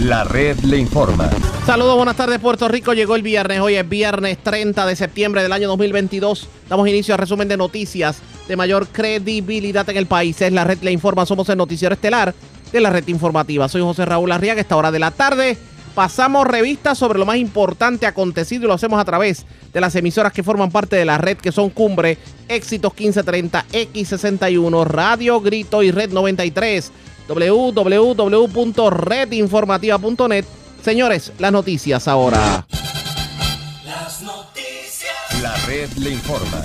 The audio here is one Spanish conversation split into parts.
La red le informa. Saludos, buenas tardes Puerto Rico. Llegó el viernes, hoy es viernes 30 de septiembre del año 2022. Damos inicio al resumen de noticias de mayor credibilidad en el país. Es la red le informa, somos el noticiero estelar de la red informativa. Soy José Raúl Arriaga, esta hora de la tarde. Pasamos revistas sobre lo más importante acontecido y lo hacemos a través de las emisoras que forman parte de la red que son Cumbre, Éxitos 1530, X61, Radio Grito y Red 93 www.redinformativa.net. Señores, las noticias ahora. Las noticias. La red le informa.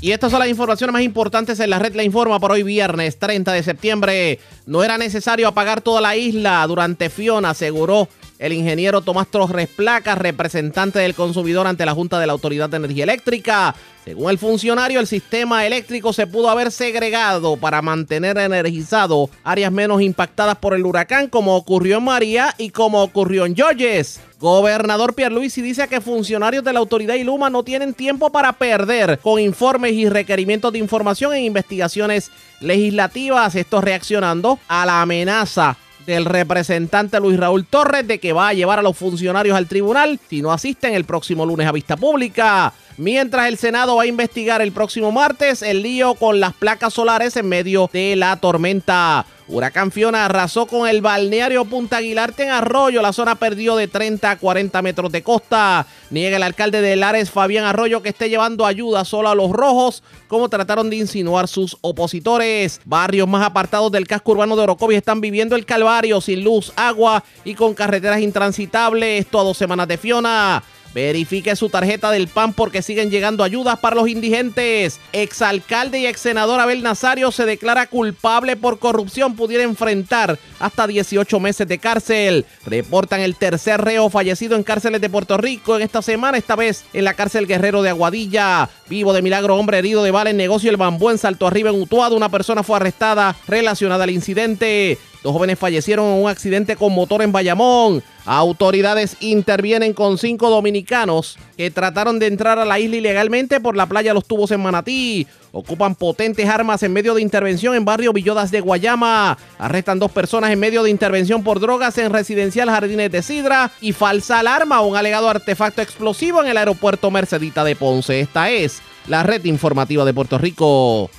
Y estas son las informaciones más importantes en la red Le Informa por hoy viernes 30 de septiembre. No era necesario apagar toda la isla durante Fiona, aseguró el ingeniero Tomás Torres Placa, representante del consumidor ante la Junta de la Autoridad de Energía Eléctrica. Según el funcionario, el sistema eléctrico se pudo haber segregado para mantener energizado áreas menos impactadas por el huracán, como ocurrió en María y como ocurrió en Georges. Gobernador Pierluisi dice que funcionarios de la autoridad y Luma no tienen tiempo para perder con informes y requerimientos de información en investigaciones legislativas. Esto reaccionando a la amenaza del representante Luis Raúl Torres de que va a llevar a los funcionarios al tribunal si no asisten el próximo lunes a vista pública. Mientras el Senado va a investigar el próximo martes el lío con las placas solares en medio de la tormenta. Huracán Fiona arrasó con el balneario Punta Aguilarte en Arroyo. La zona perdió de 30 a 40 metros de costa. Niega el alcalde de Lares, Fabián Arroyo, que esté llevando ayuda solo a los rojos, como trataron de insinuar sus opositores. Barrios más apartados del casco urbano de Orocovis están viviendo el calvario sin luz, agua y con carreteras intransitables. Esto a dos semanas de Fiona. Verifique su tarjeta del PAN porque siguen llegando ayudas para los indigentes. Exalcalde y ex senador Abel Nazario se declara culpable por corrupción. Pudiera enfrentar hasta 18 meses de cárcel. Reportan el tercer reo fallecido en cárceles de Puerto Rico en esta semana, esta vez en la cárcel Guerrero de Aguadilla. Vivo de milagro, hombre herido de bala en negocio El Bambú en Salto Arriba en Utuado. Una persona fue arrestada relacionada al incidente. Dos jóvenes fallecieron en un accidente con motor en Bayamón. Autoridades intervienen con cinco dominicanos que trataron de entrar a la isla ilegalmente por la playa Los Tubos en Manatí. Ocupan potentes armas en medio de intervención en barrio Villodas de Guayama. Arrestan dos personas en medio de intervención por drogas en residencial Jardines de Sidra y falsa alarma un alegado artefacto explosivo en el aeropuerto Mercedita de Ponce. Esta es la red informativa de Puerto Rico.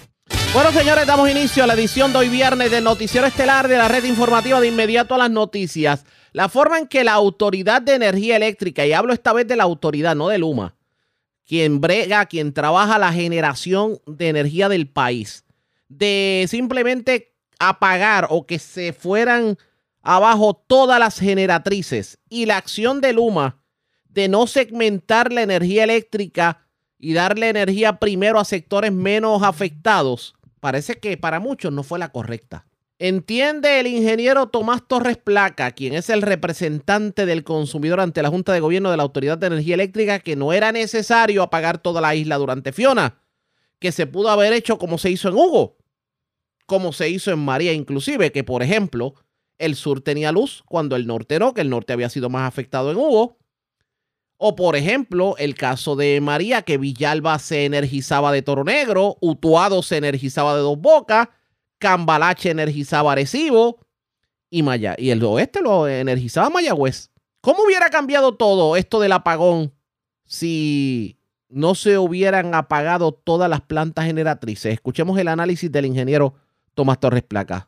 Bueno, señores, damos inicio a la edición de hoy viernes del Noticiero Estelar de la red informativa de inmediato a las noticias. La forma en que la Autoridad de Energía Eléctrica, y hablo esta vez de la autoridad, no de Luma, quien brega, quien trabaja la generación de energía del país, de simplemente apagar o que se fueran abajo todas las generatrices y la acción de Luma de no segmentar la energía eléctrica y darle energía primero a sectores menos afectados, parece que para muchos no fue la correcta. Entiende el ingeniero Tomás Torres Placa, quien es el representante del consumidor ante la Junta de Gobierno de la Autoridad de Energía Eléctrica, que no era necesario apagar toda la isla durante Fiona, que se pudo haber hecho como se hizo en Hugo, como se hizo en María inclusive, que por ejemplo el sur tenía luz cuando el norte no, que el norte había sido más afectado en Hugo. O por ejemplo, el caso de María, que Villalba se energizaba de Toro Negro, Utuado se energizaba de Dos Bocas, Cambalache energizaba Arecibo y, Maya, y el oeste lo energizaba Mayagüez. ¿Cómo hubiera cambiado todo esto del apagón si no se hubieran apagado todas las plantas generatrices? Escuchemos el análisis del ingeniero Tomás Torres Placa.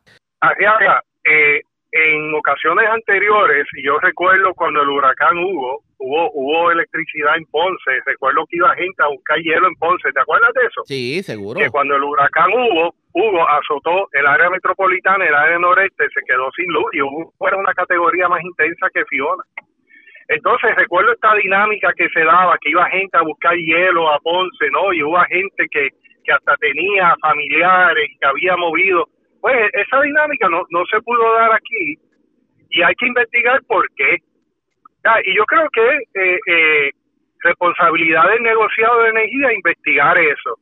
Eh, en ocasiones anteriores, yo recuerdo cuando el huracán hubo, hubo, hubo electricidad en Ponce, recuerdo que iba gente a buscar hielo en Ponce, ¿te acuerdas de eso? Sí, seguro. Que cuando el huracán hubo, hubo, azotó el área metropolitana, el área noreste, se quedó sin luz y hubo era una categoría más intensa que Fiona. Entonces recuerdo esta dinámica que se daba, que iba gente a buscar hielo a Ponce, ¿no? Y hubo gente que, que hasta tenía familiares, que había movido pues esa dinámica no, no se pudo dar aquí y hay que investigar por qué. Y yo creo que eh, eh, responsabilidad del negociado de energía investigar eso,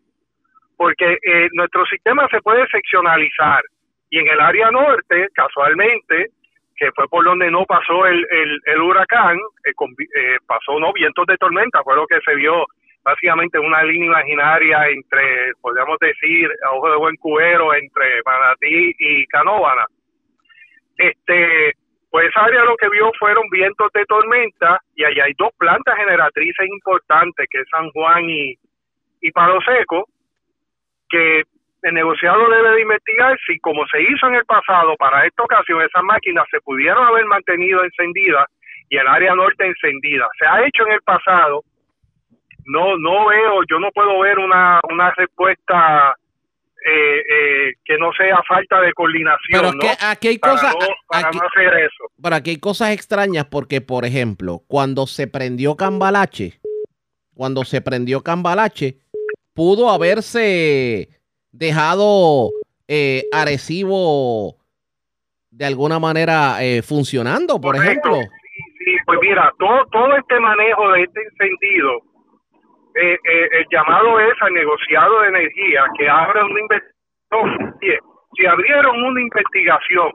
porque eh, nuestro sistema se puede seccionalizar y en el área norte, casualmente, que fue por donde no pasó el, el, el huracán, eh, pasó no vientos de tormenta, fue lo que se vio básicamente una línea imaginaria entre, podríamos decir, a ojo de buen cubero, entre Manatí y Canóvana. Este, pues esa área lo que vio fueron vientos de tormenta y allá hay dos plantas generatrices importantes, que es San Juan y, y Palo Seco, que el negociado debe de investigar si, como se hizo en el pasado, para esta ocasión esas máquinas se pudieron haber mantenido encendidas y el área norte encendida. Se ha hecho en el pasado. No, no veo, yo no puedo ver una, una respuesta eh, eh, que no sea falta de coordinación. Pero que aquí hay cosas. Para, no, hacer eso. Pero aquí hay cosas extrañas porque, por ejemplo, cuando se prendió Cambalache, cuando se prendió Cambalache, pudo haberse dejado eh, Arecibo de alguna manera eh, funcionando, por ejemplo. Sí, pues mira, todo, todo este manejo de este encendido, eh, eh, el llamado es al negociado de energía que abra una investigación. Si abrieron una investigación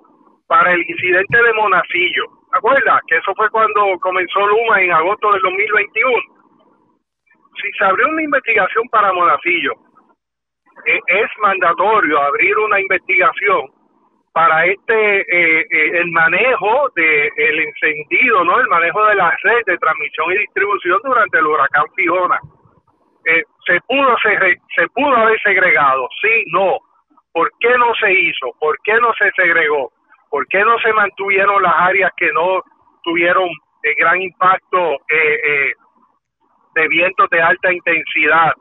para el incidente de Monacillo, ¿acuerdas? Que eso fue cuando comenzó Luma en agosto del 2021. Si se abrió una investigación para Monacillo, eh, es mandatorio abrir una investigación para este eh, eh, el manejo de el encendido, no, el manejo de la red de transmisión y distribución durante el huracán Fiona. Se pudo se, se pudo haber segregado, sí, no. ¿Por qué no se hizo? ¿Por qué no se segregó? ¿Por qué no se mantuvieron las áreas que no tuvieron gran impacto de vientos de alta intensidad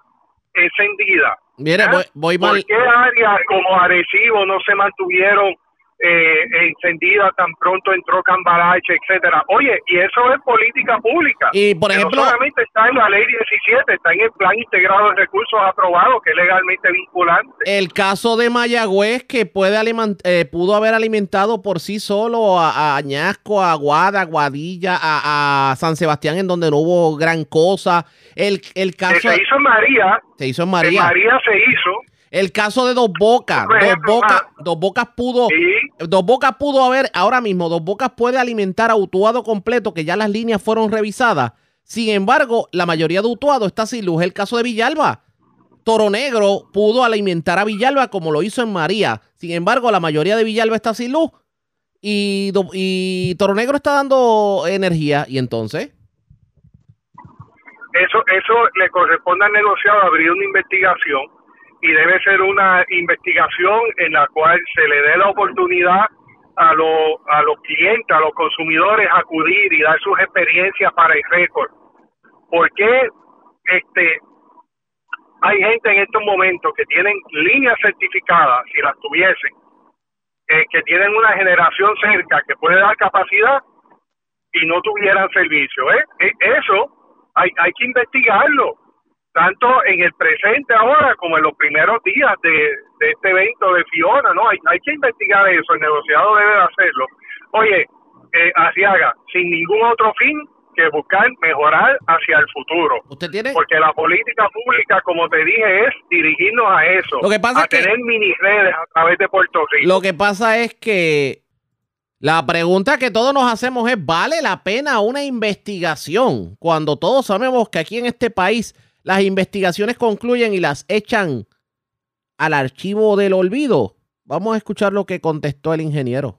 encendidas? Mire, voy, voy mal. ¿Por qué áreas como Arecibo no se mantuvieron eh, encendida tan pronto entró Cambalache, etcétera. Oye, y eso es política pública. Y por ejemplo, no solamente está en la ley 17, está en el plan integrado de recursos aprobados, que es legalmente vinculante. El caso de Mayagüez, que puede eh, pudo haber alimentado por sí solo a, Añasco, a Guada, a Guadilla, a, San Sebastián, en donde no hubo gran cosa. El, el caso. se hizo en María. Se hizo en María. En María se hizo el caso de Dos Bocas, Dos Bocas, Dos Bocas pudo, Dos Bocas pudo haber, ahora mismo, Dos Bocas puede alimentar a Utuado completo, que ya las líneas fueron revisadas. Sin embargo, la mayoría de Utuado está sin luz. El caso de Villalba. Toro Negro pudo alimentar a Villalba como lo hizo en María. Sin embargo, la mayoría de Villalba está sin luz. Y, y Toro Negro está dando energía. ¿Y entonces? Eso, eso le corresponde al negociado abrir una investigación y debe ser una investigación en la cual se le dé la oportunidad a, los a los clientes, a los consumidores acudir y dar sus experiencias para el récord. Porque este, hay gente en estos momentos que tienen líneas certificadas, si las tuviesen, eh, que tienen una generación cerca que puede dar capacidad y no tuvieran servicio. ¿eh? E, eso hay, hay que investigarlo tanto en el presente ahora como en los primeros días de, este evento de Fiona, ¿no? Hay, hay que investigar eso, el negociado debe de hacerlo. Oye, eh, Asiaga, sin ningún otro fin que buscar mejorar hacia el futuro. ¿Usted tiene? Porque la política pública, como te dije, es dirigirnos a eso, lo que pasa a tener mini redes a través de Puerto Rico. Lo que pasa es que la pregunta que todos nos hacemos es, ¿vale la pena una investigación cuando todos sabemos que aquí en este país las investigaciones concluyen y las echan al archivo del olvido. Vamos a escuchar lo que contestó el ingeniero.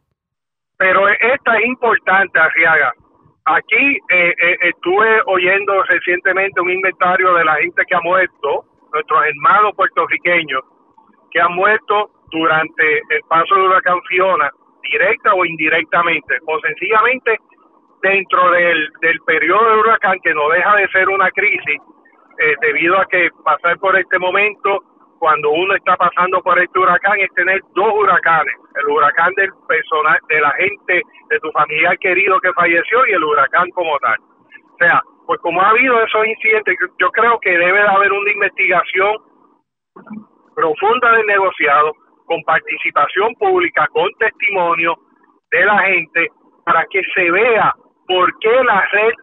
Pero esta es importante, Arriaga. Aquí eh, eh, estuve oyendo recientemente un inventario de la gente que ha muerto, nuestros hermanos puertorriqueños, que han muerto durante el paso de huracán Fiona, directa o indirectamente, o sencillamente dentro del, del periodo de huracán, que no deja de ser una crisis, eh, debido a que pasar por este momento, cuando uno está pasando por este huracán, es tener dos huracanes, el huracán del personal, de la gente, de tu familiar querido que falleció y el huracán como tal. O sea, pues como ha habido esos incidentes, yo creo que debe de haber una investigación profunda del negociado, con participación pública, con testimonio de la gente, para que se vea por qué la red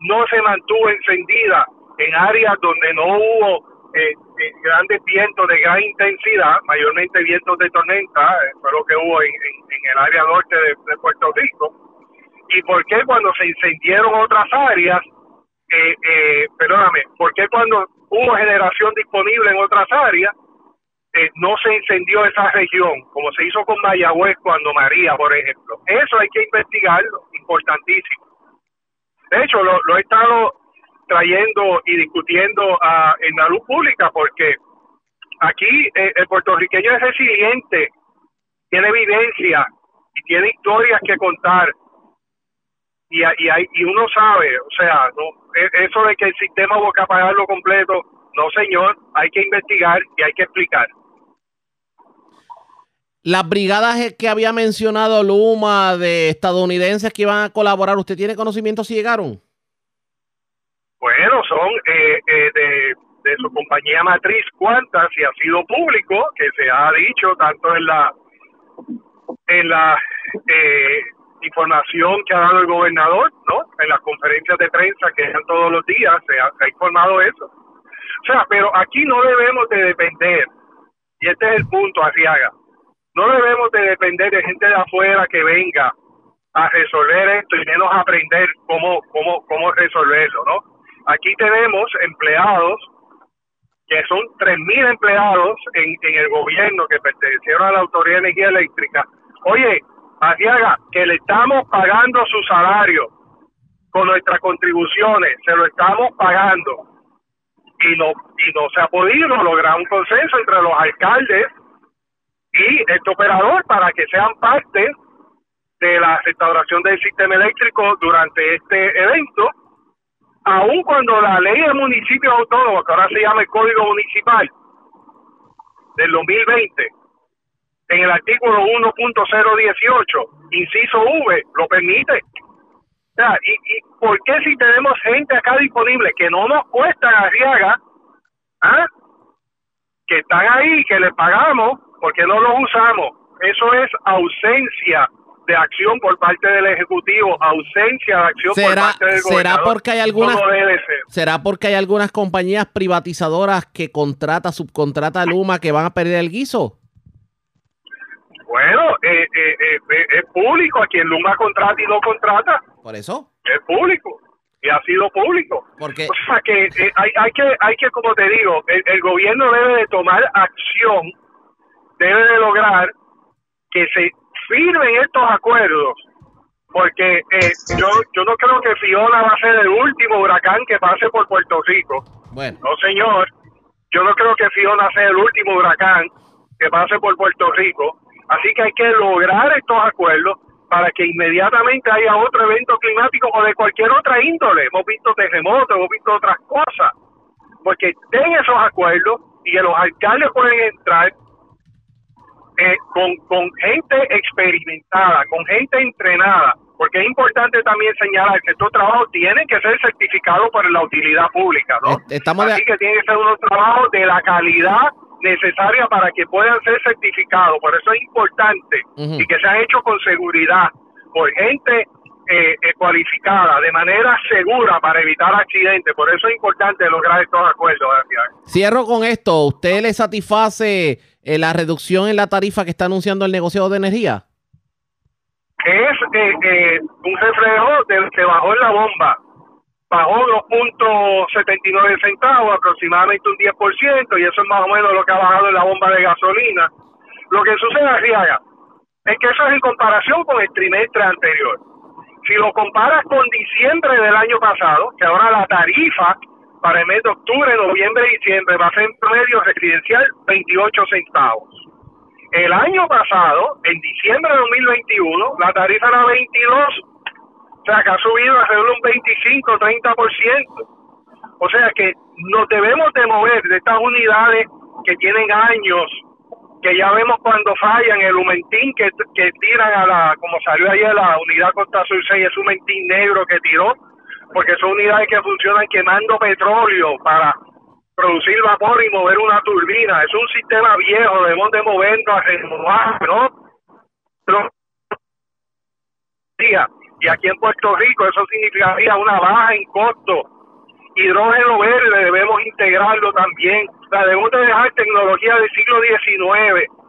no se mantuvo encendida en áreas donde no hubo eh, eh, grandes vientos de gran intensidad, mayormente vientos de tormenta, eh, fue lo que hubo en, el área norte de, Puerto Rico, y por qué cuando se incendieron otras áreas, eh, perdóname, por qué cuando hubo generación disponible en otras áreas, eh, no se encendió esa región, como se hizo con Mayagüez cuando María, por ejemplo. Eso hay que investigarlo, importantísimo. De hecho, lo, he estado trayendo y discutiendo ah, en la luz pública porque aquí eh, el puertorriqueño es resiliente, tiene evidencia y tiene historias que contar. Y, y, hay, y uno sabe, o sea, e, eso de que el sistema va a pagarlo completo, no señor, hay que investigar y hay que explicar. Las brigadas que había mencionado Luma de estadounidenses que iban a colaborar, ¿usted tiene conocimiento si llegaron? Bueno, son eh, eh, de, de, su compañía matriz Cuantas y ha sido público que se ha dicho tanto en la en la eh, información que ha dado el gobernador, ¿no? En las conferencias de prensa que dan todos los días se ha, informado eso. O sea, pero aquí no debemos de depender y este es el punto, Arriaga no debemos de depender de gente de afuera que venga a resolver esto y menos aprender cómo, cómo, cómo resolverlo, ¿no? Aquí tenemos empleados, que son 3.000 empleados en, en el gobierno que pertenecieron a la Autoridad de Energía Eléctrica. Oye, Asiaga, que le estamos pagando su salario con nuestras contribuciones, se lo estamos pagando. Y no, y no se ha podido lograr un consenso entre los alcaldes y este operador para que sean parte de la restauración del sistema eléctrico durante este evento, aun cuando la ley de municipios autónomos, que ahora se llama el Código Municipal del 2020, en el artículo 1.018, inciso V, lo permite. O sea, ¿y, ¿y por qué si tenemos gente acá disponible que no nos cuesta arriaga, ¿ah? que están ahí, que le pagamos, porque no los usamos. Eso es ausencia de acción por parte del ejecutivo, ausencia de acción por parte del. ¿Será porque hay algunas será porque hay algunas compañías privatizadoras que contrata, subcontrata a Luma que van a perder el guiso? Bueno, eh, eh, eh, es público a quien Luma contrata y no contrata. Por eso. Es público y ha sido público. Porque... O sea que hay, hay que, hay que, como te digo, el gobierno debe de tomar acción debe de lograr que se firmen estos acuerdos porque eh, yo yo no creo que Fiona va a ser el último huracán que pase por Puerto Rico. Bueno. No, señor. Yo no creo que Fiona sea el último huracán que pase por Puerto Rico. Así que hay que lograr estos acuerdos para que inmediatamente haya otro evento climático o de cualquier otra índole. Hemos visto terremotos, hemos visto otras cosas. Porque den esos acuerdos y que los alcaldes pueden entrar eh, con, con gente experimentada, con gente entrenada, porque es importante también señalar que estos trabajos tienen que ser certificados por la utilidad pública, ¿no? Estamos Así que tienen que ser unos trabajos de la calidad necesaria para que puedan ser certificados. Por eso es importante y que se han hecho con seguridad por gente eh, eh, cualificada, de manera segura para evitar accidentes. Por eso es importante lograr estos acuerdos. Cierro con esto. ¿Usted le satisface eh, la reducción en la tarifa que está anunciando el negociado de energía? Es eh, eh, un reflejo de que bajó en la bomba. Bajó 2.79 centavos, aproximadamente un 10%, y eso es más o menos lo que ha bajado en la bomba de gasolina. Lo que sucede, Arriaga, es que eso es en comparación con el trimestre anterior. Si lo comparas con diciembre del año pasado, que ahora la tarifa para el mes de octubre, noviembre diciembre va a ser en promedio residencial 28 centavos. El año pasado, en diciembre de 2021, la tarifa era 22, o sea que ha subido alrededor de un 25-30%. O sea que nos debemos de mover de estas unidades que tienen años, que ya vemos cuando fallan, el Humentín que, que tiran a la, como salió ayer la unidad Costa Sur 6, es Humentín negro que tiró, porque son unidades que funcionan quemando petróleo para producir vapor y mover una turbina. Es un sistema viejo, debemos de movernos a renovar, ¿no? Y aquí en Puerto Rico eso significaría una baja en costo. Hidrógeno verde debemos integrarlo también. O debemos de dejar tecnología del siglo XIX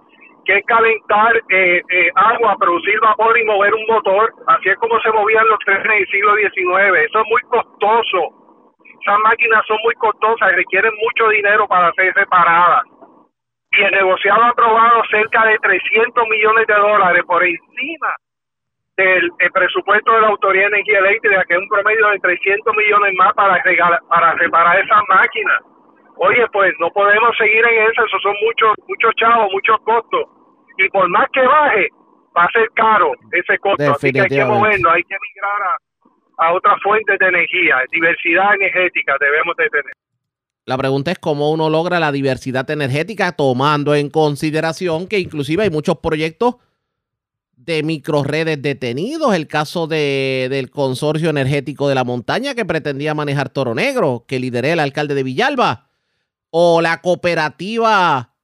que es calentar eh, eh, agua, producir vapor y mover un motor. Así es como se movían los trenes en el siglo XIX. Eso es muy costoso. Esas máquinas son muy costosas y requieren mucho dinero para ser reparadas. y el negociado ha aprobado cerca de 300 millones de dólares por encima del presupuesto de la Autoridad de Energía Eléctrica, que es un promedio de 300 millones más para, para reparar esas máquinas. Oye, pues no podemos seguir en eso, esos son muchos, muchos chavos, muchos costos. Y por más que baje, va a ser caro ese costo. Así que hay que movernos, hay que migrar a, a otras fuentes de energía. Diversidad energética debemos de tener. La pregunta es cómo uno logra la diversidad energética tomando en consideración que inclusive hay muchos proyectos de microredes detenidos, el caso de, del consorcio energético de la montaña que pretendía manejar Toro Negro, que lideré el alcalde de Villalba, o la cooperativa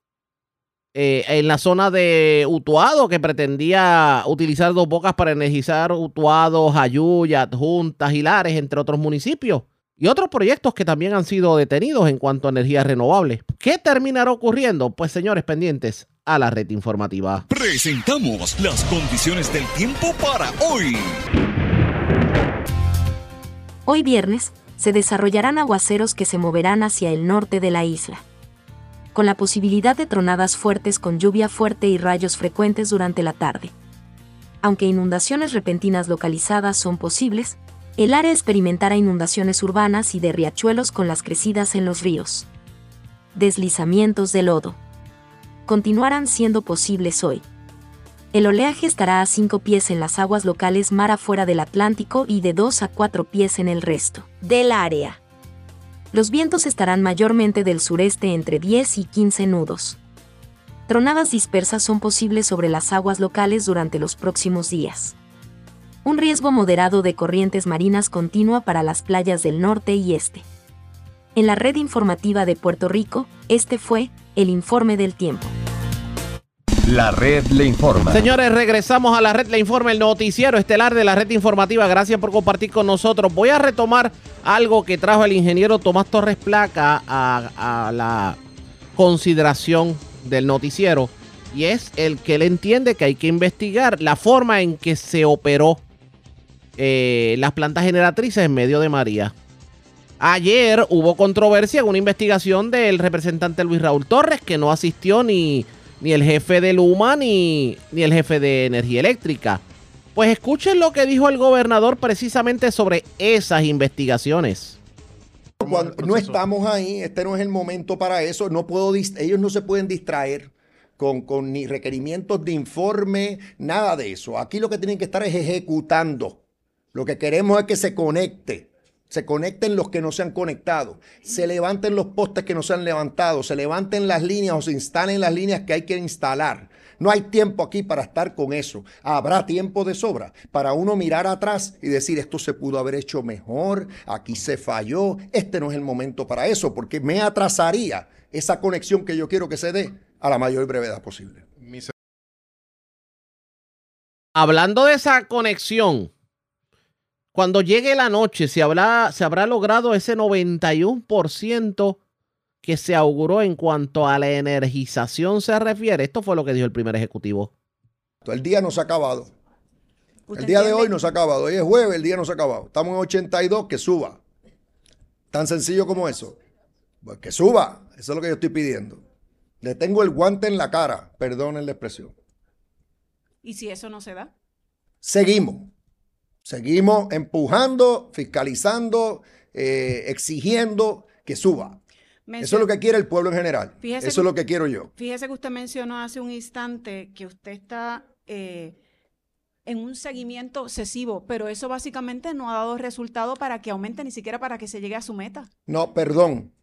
eh, en la zona de Utuado que pretendía utilizar dos bocas para energizar Utuado, Jayuya, Juntas, Hilares, entre otros municipios y otros proyectos que también han sido detenidos en cuanto a energías renovables. ¿Qué terminará ocurriendo? Pues señores pendientes a la red informativa. Presentamos las condiciones del tiempo para hoy. Hoy viernes se desarrollarán aguaceros que se moverán hacia el norte de la isla. Con la posibilidad de tronadas fuertes con lluvia fuerte y rayos frecuentes durante la tarde. Aunque inundaciones repentinas localizadas son posibles, el área experimentará inundaciones urbanas y de riachuelos con las crecidas en los ríos. Deslizamientos de lodo. Continuarán siendo posibles hoy. El oleaje estará a 5 pies en las aguas locales mar afuera del Atlántico y de 2 a 4 pies en el resto del área. Los vientos estarán mayormente del sureste entre 10 y 15 nudos. Tronadas dispersas son posibles sobre las aguas locales durante los próximos días un riesgo moderado de corrientes marinas continua para las playas del norte y este. En la red informativa de Puerto Rico, este fue el informe del tiempo. La red le informa. Señores, regresamos a la red le informa, el noticiero estelar de la red informativa. Gracias por compartir con nosotros. Voy a retomar algo que trajo el ingeniero Tomás Torres Placa a, la consideración del noticiero y es el que él entiende que hay que investigar la forma en que se operó eh, las plantas generatrices en medio de María. Ayer hubo controversia en una investigación del representante Luis Raúl Torres, que no asistió ni, ni el jefe de Luma ni, ni el jefe de Energía Eléctrica. Pues escuchen lo que dijo el gobernador precisamente sobre esas investigaciones. no estamos ahí, este no es el momento para eso. No puedo, ellos no se pueden distraer con, con ni requerimientos de informe, nada de eso. Aquí lo que tienen que estar es ejecutando. Lo que queremos es que se conecte. Se conecten los que no se han conectado. Se levanten los postes que no se han levantado. Se levanten las líneas o se instalen las líneas que hay que instalar. No hay tiempo aquí para estar con eso. Habrá tiempo de sobra para uno mirar atrás y decir esto se pudo haber hecho mejor, aquí se falló, este no es el momento para eso, porque me atrasaría esa conexión que yo quiero que se dé a la mayor brevedad posible. Hablando de esa conexión, cuando llegue la noche, se habrá, se habrá logrado ese 91% que se auguró en cuanto a la energización se refiere. Esto fue lo que dijo el primer ejecutivo. El día no se ha acabado. El día de hoy no se ha acabado. Hoy es jueves, el día no se ha acabado. Estamos en 82, que suba. Tan sencillo como eso. Pues que suba. Eso es lo que yo estoy pidiendo. Le tengo el guante en la cara. Perdonen la expresión. ¿Y si eso no se da? Seguimos. Seguimos empujando, fiscalizando, eh, exigiendo que suba. Eso es lo que quiere el pueblo en general. Eso es lo que quiero yo. Fíjese que usted mencionó hace un instante que usted está eh, en un seguimiento excesivo, pero eso básicamente no ha dado resultado para que aumente, ni siquiera para que se llegue a su meta. No, perdón.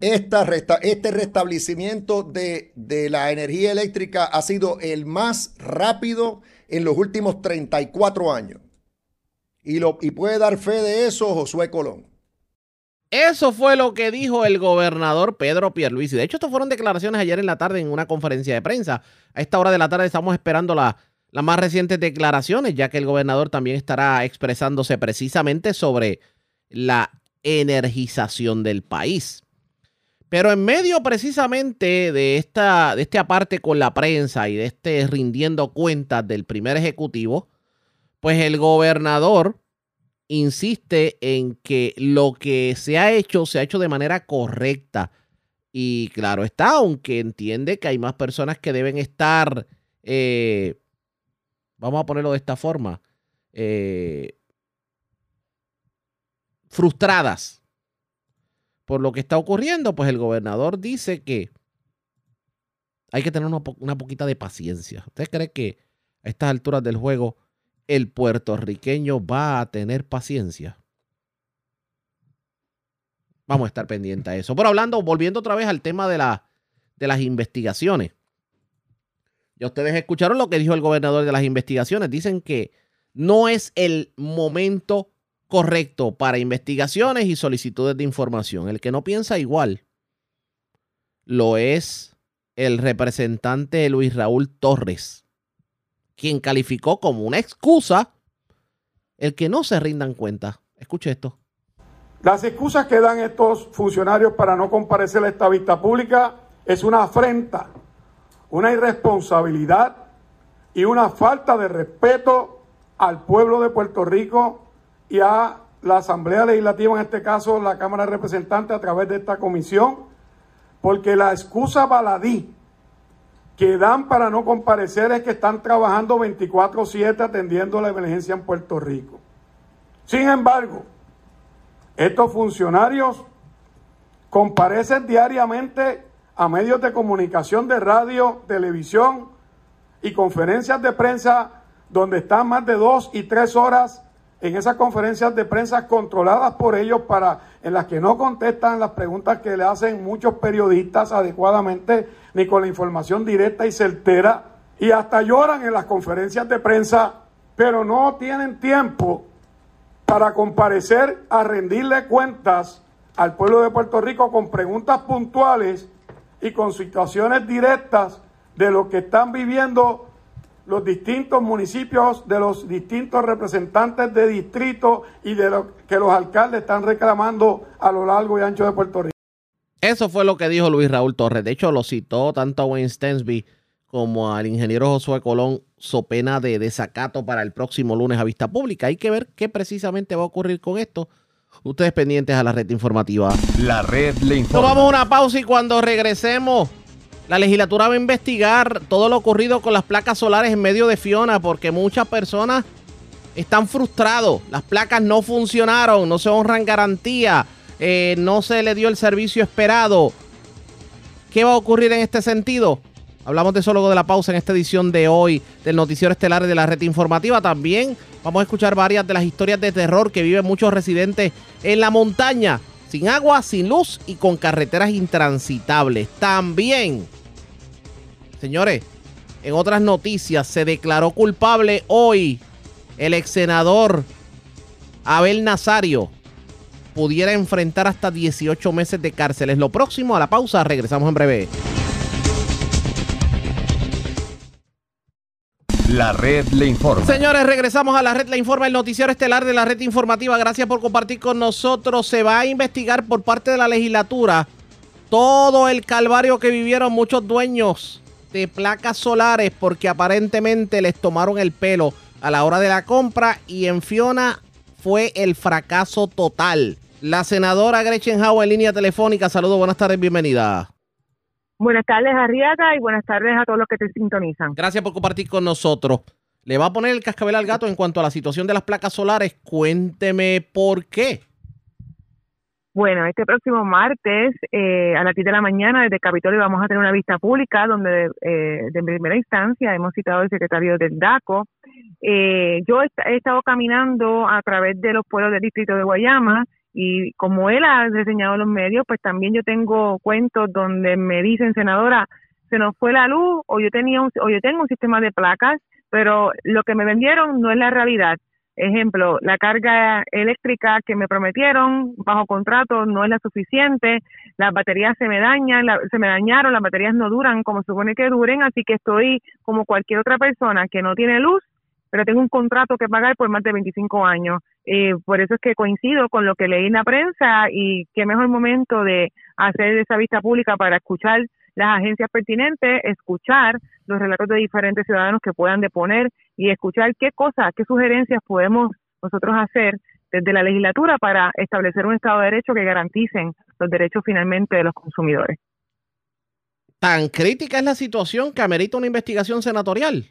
Esta este restablecimiento de, de la energía eléctrica ha sido el más rápido en los últimos 34 años. Y, lo, y puede dar fe de eso Josué Colón. Eso fue lo que dijo el gobernador Pedro Pierluisi. De hecho, estas fueron declaraciones ayer en la tarde en una conferencia de prensa. A esta hora de la tarde estamos esperando las más recientes declaraciones, ya que el gobernador también estará expresándose precisamente sobre la energización del país. Pero en medio precisamente de esta, de este aparte con la prensa y de este rindiendo cuentas del primer ejecutivo, pues el gobernador insiste en que lo que se ha hecho se ha hecho de manera correcta Y claro está, aunque entiende que hay más personas que deben estar, eh, vamos a ponerlo de esta forma, eh, frustradas por lo que está ocurriendo, pues el gobernador dice que hay que tener una, una poquita de paciencia. ¿Usted cree que a estas alturas del juego el puertorriqueño va a tener paciencia? Vamos a estar pendientes a eso. Pero hablando, volviendo otra vez al tema de, la, de las investigaciones. Ya ustedes escucharon lo que dijo el gobernador de las investigaciones. Dicen que no es el momento correcto para investigaciones y solicitudes de información. El que no piensa igual lo es el representante Luis Raúl Torres, quien calificó como una excusa el que no se rindan cuenta. Escuche esto. Las excusas que dan estos funcionarios para no comparecer a esta vista pública es una afrenta, una irresponsabilidad y una falta de respeto al pueblo de Puerto Rico y a la Asamblea Legislativa, en este caso la Cámara de Representantes a través de esta comisión, porque la excusa baladí que dan para no comparecer es que están trabajando 24/7 atendiendo la emergencia en Puerto Rico. Sin embargo, estos funcionarios comparecen diariamente a medios de comunicación de radio, televisión y conferencias de prensa donde están más de dos y tres horas en esas conferencias de prensa controladas por ellos para en las que no contestan las preguntas que le hacen muchos periodistas adecuadamente ni con la información directa y certera y hasta lloran en las conferencias de prensa, pero no tienen tiempo para comparecer a rendirle cuentas al pueblo de Puerto Rico con preguntas puntuales y con situaciones directas de lo que están viviendo los distintos municipios, de los distintos representantes de distrito y de lo que los alcaldes están reclamando a lo largo y ancho de Puerto Rico. Eso fue lo que dijo Luis Raúl Torres. De hecho, lo citó tanto a Wayne Stensby como al ingeniero Josué Colón, so pena de desacato para el próximo lunes a vista pública. Hay que ver qué precisamente va a ocurrir con esto. Ustedes pendientes a la red informativa. La red le informa. Tomamos una pausa y cuando regresemos, la legislatura va a investigar todo lo ocurrido con las placas solares en medio de Fiona porque muchas personas están frustrados. Las placas no funcionaron, no se honran garantía, eh, no se le dio el servicio esperado. ¿Qué va a ocurrir en este sentido? Hablamos de eso luego de la pausa en esta edición de hoy del Noticiero Estelar de la Red Informativa. También vamos a escuchar varias de las historias de terror que viven muchos residentes en la montaña, sin agua, sin luz y con carreteras intransitables. También, señores, en otras noticias, se declaró culpable hoy el ex senador Abel Nazario. Pudiera enfrentar hasta 18 meses de cárcel. Es lo próximo a la pausa. Regresamos en breve. La red le informa. Señores, regresamos a la red le informa, el noticiero estelar de la red informativa. Gracias por compartir con nosotros. Se va a investigar por parte de la legislatura todo el calvario que vivieron muchos dueños de placas solares porque aparentemente les tomaron el pelo a la hora de la compra y en Fiona fue el fracaso total. La senadora Gretchen Howe en línea telefónica. Saludos, buenas tardes, bienvenida. Buenas tardes, Arriaga, y buenas tardes a todos los que te sintonizan. Gracias por compartir con nosotros. Le va a poner el cascabel al gato en cuanto a la situación de las placas solares. Cuénteme por qué. Bueno, este próximo martes eh, a las 10 de la mañana desde Capitolio vamos a tener una vista pública donde eh, de primera instancia hemos citado al secretario del DACO. Eh, yo he estado caminando a través de los pueblos del distrito de Guayama y como él ha reseñado los medios, pues también yo tengo cuentos donde me dicen, senadora, se nos fue la luz o yo tenía un, o yo tengo un sistema de placas, pero lo que me vendieron no es la realidad. Ejemplo, la carga eléctrica que me prometieron bajo contrato no es la suficiente, las baterías se me dañan, se me dañaron, las baterías no duran como supone que duren, así que estoy como cualquier otra persona que no tiene luz, pero tengo un contrato que pagar por más de 25 años. Eh, por eso es que coincido con lo que leí en la prensa y qué mejor momento de hacer esa vista pública para escuchar las agencias pertinentes, escuchar los relatos de diferentes ciudadanos que puedan deponer y escuchar qué cosas, qué sugerencias podemos nosotros hacer desde la legislatura para establecer un Estado de Derecho que garanticen los derechos finalmente de los consumidores. Tan crítica es la situación que amerita una investigación senatorial.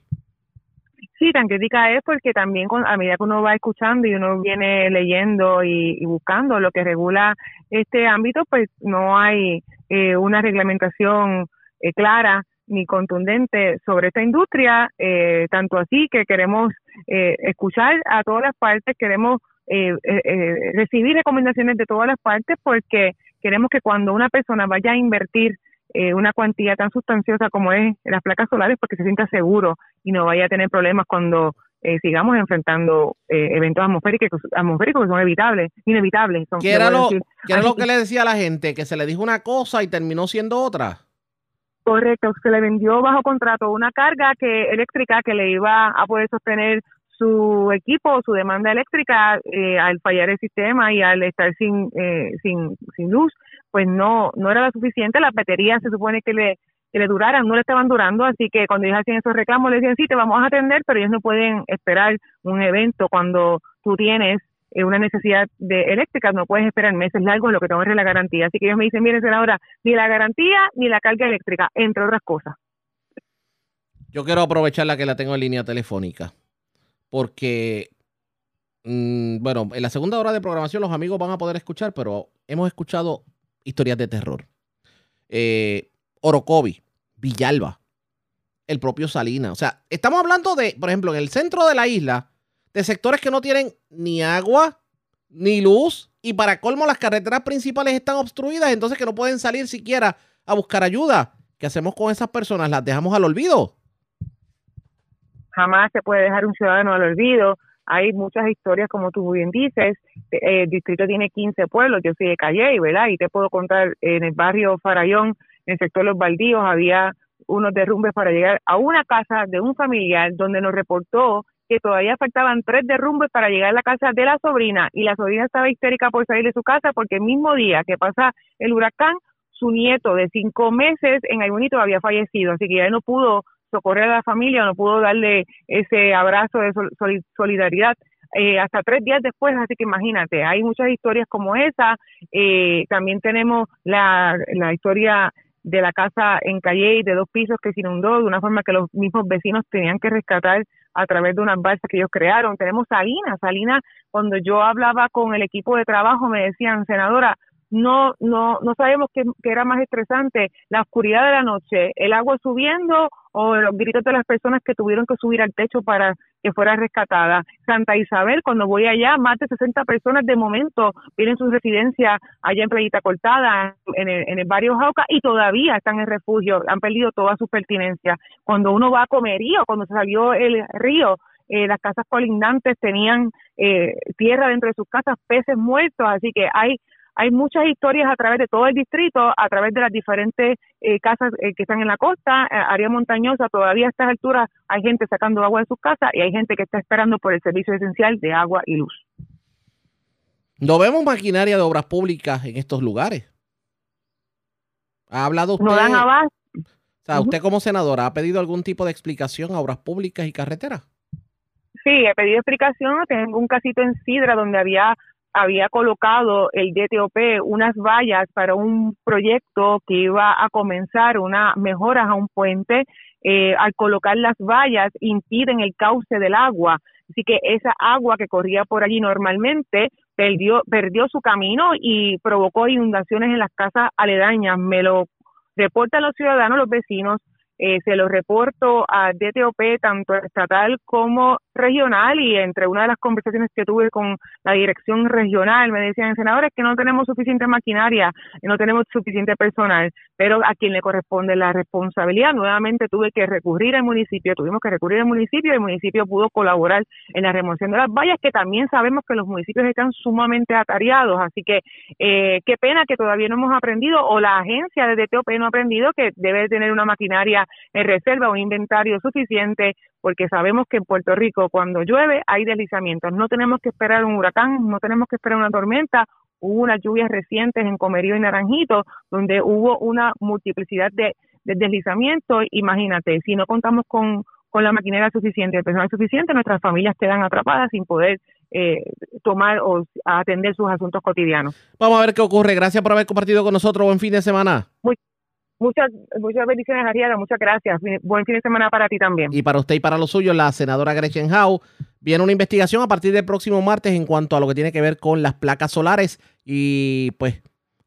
Sí, tan crítica es porque también a medida que uno va escuchando y uno viene leyendo y, buscando lo que regula este ámbito, pues no hay eh, una reglamentación eh, clara ni contundente sobre esta industria, eh, tanto así que queremos escuchar a todas las partes, queremos recibir recomendaciones de todas las partes porque queremos que cuando una persona vaya a invertir eh, una cuantía tan sustanciosa como es las placas solares porque se sienta seguro y no vaya a tener problemas cuando eh, sigamos enfrentando eh, eventos atmosféricos, atmosféricos que son evitables, inevitables. ¿Qué era, lo, era lo que le decía a la gente? Que se le dijo una cosa y terminó siendo otra. Correcto, se le vendió bajo contrato una carga que eléctrica que le iba a poder sostener su equipo, su demanda eléctrica al fallar el sistema y al estar sin, sin, sin luz pues no, no era la suficiente, las baterías se supone que le, que le duraran, no le estaban durando, así que cuando ellos hacían esos reclamos le decían, sí, te vamos a atender, pero ellos no pueden esperar un evento cuando tú tienes eh, una necesidad de eléctrica, no puedes esperar meses largos lo que te va la garantía. Así que ellos me dicen, miren, ahora ni la garantía ni la carga eléctrica, entre otras cosas. Yo quiero aprovechar la que la tengo en línea telefónica, porque, mm, bueno, en la segunda hora de programación los amigos van a poder escuchar, pero hemos escuchado historias de terror. Eh, Orocovi, Villalba, el propio Salina. O sea, estamos hablando de, por ejemplo, en el centro de la isla, de sectores que no tienen ni agua, ni luz, y para colmo las carreteras principales están obstruidas, entonces que no pueden salir siquiera a buscar ayuda. ¿Qué hacemos con esas personas? ¿Las dejamos al olvido? Jamás se puede dejar un ciudadano al olvido hay muchas historias, como tú bien dices. Eh, el distrito tiene 15 pueblos, yo soy de Calle, ¿verdad? Y te puedo contar, en el barrio Farallón, en el sector Los Baldíos, había unos derrumbes para llegar a una casa de un familiar donde nos reportó que todavía faltaban tres derrumbes para llegar a la casa de la sobrina y la sobrina estaba histérica por salir de su casa porque el mismo día que pasa el huracán, su nieto de cinco meses en Aybonito había fallecido, así que ya no pudo socorrer a la familia, no pudo darle ese abrazo de solidaridad eh, hasta tres días después, así que imagínate, hay muchas historias como esa. Eh, también tenemos la, la historia de la casa en Calle de dos pisos que se inundó de una forma que los mismos vecinos tenían que rescatar a través de unas balsas que ellos crearon. Tenemos Salinas, Salinas, cuando yo hablaba con el equipo de trabajo me decían, senadora, no, no, no sabemos qué, era más estresante, la oscuridad de la noche, el agua subiendo o los gritos de las personas que tuvieron que subir al techo para que fuera rescatada. Santa Isabel, cuando voy allá, más de 60 personas de momento tienen su residencia allá en Playita Cortada, en el, en el barrio Jauca, y todavía están en refugio, han perdido toda su pertinencia. Cuando uno va a comerío, cuando se salió el río, eh, las casas colindantes tenían eh, tierra dentro de sus casas, peces muertos, así que hay hay muchas historias a través de todo el distrito, a través de las diferentes eh, casas eh, que están en la costa, eh, área montañosa, todavía a estas alturas hay gente sacando agua de sus casas y hay gente que está esperando por el servicio esencial de agua y luz. No vemos maquinaria de obras públicas en estos lugares. ¿Ha hablado usted? No dan abasto. O sea, usted como senadora ha pedido algún tipo de explicación a obras públicas y carreteras. Sí, he pedido explicación. Tengo un casito en Sidra donde había había colocado el DTOP unas vallas para un proyecto que iba a comenzar una mejoras a un puente. Eh, al colocar las vallas impiden el cauce del agua, así que esa agua que corría por allí normalmente perdió, perdió su camino y provocó inundaciones en las casas aledañas. Me lo reportan los ciudadanos, los vecinos, eh, se lo reporto a DTOP, tanto estatal como regional, y entre una de las conversaciones que tuve con la dirección regional, me decían, senadores, que no tenemos suficiente maquinaria, no tenemos suficiente personal, pero a quien le corresponde la responsabilidad. Nuevamente tuve que recurrir al municipio, tuvimos que recurrir al municipio, y el municipio pudo colaborar en la remoción de las vallas, que también sabemos que los municipios están sumamente atareados, así que eh, qué pena que todavía no hemos aprendido, o la agencia de DTOP no ha aprendido que debe tener una maquinaria en reserva un inventario suficiente porque sabemos que en Puerto Rico cuando llueve hay deslizamientos. No tenemos que esperar un huracán, no tenemos que esperar una tormenta. Hubo unas lluvias recientes en Comerío y Naranjito donde hubo una multiplicidad de, deslizamientos. Imagínate, si no contamos con, con la maquinaria suficiente, el personal suficiente, nuestras familias quedan atrapadas sin poder eh, tomar o atender sus asuntos cotidianos. Vamos a ver qué ocurre. Gracias por haber compartido con nosotros. Buen fin de semana. Muchas, muchas bendiciones, Ariana. Muchas gracias. Buen fin de semana para ti también. Y para usted y para los suyos, la senadora Gretchen Howe viene una investigación a partir del próximo martes en cuanto a lo que tiene que ver con las placas solares y pues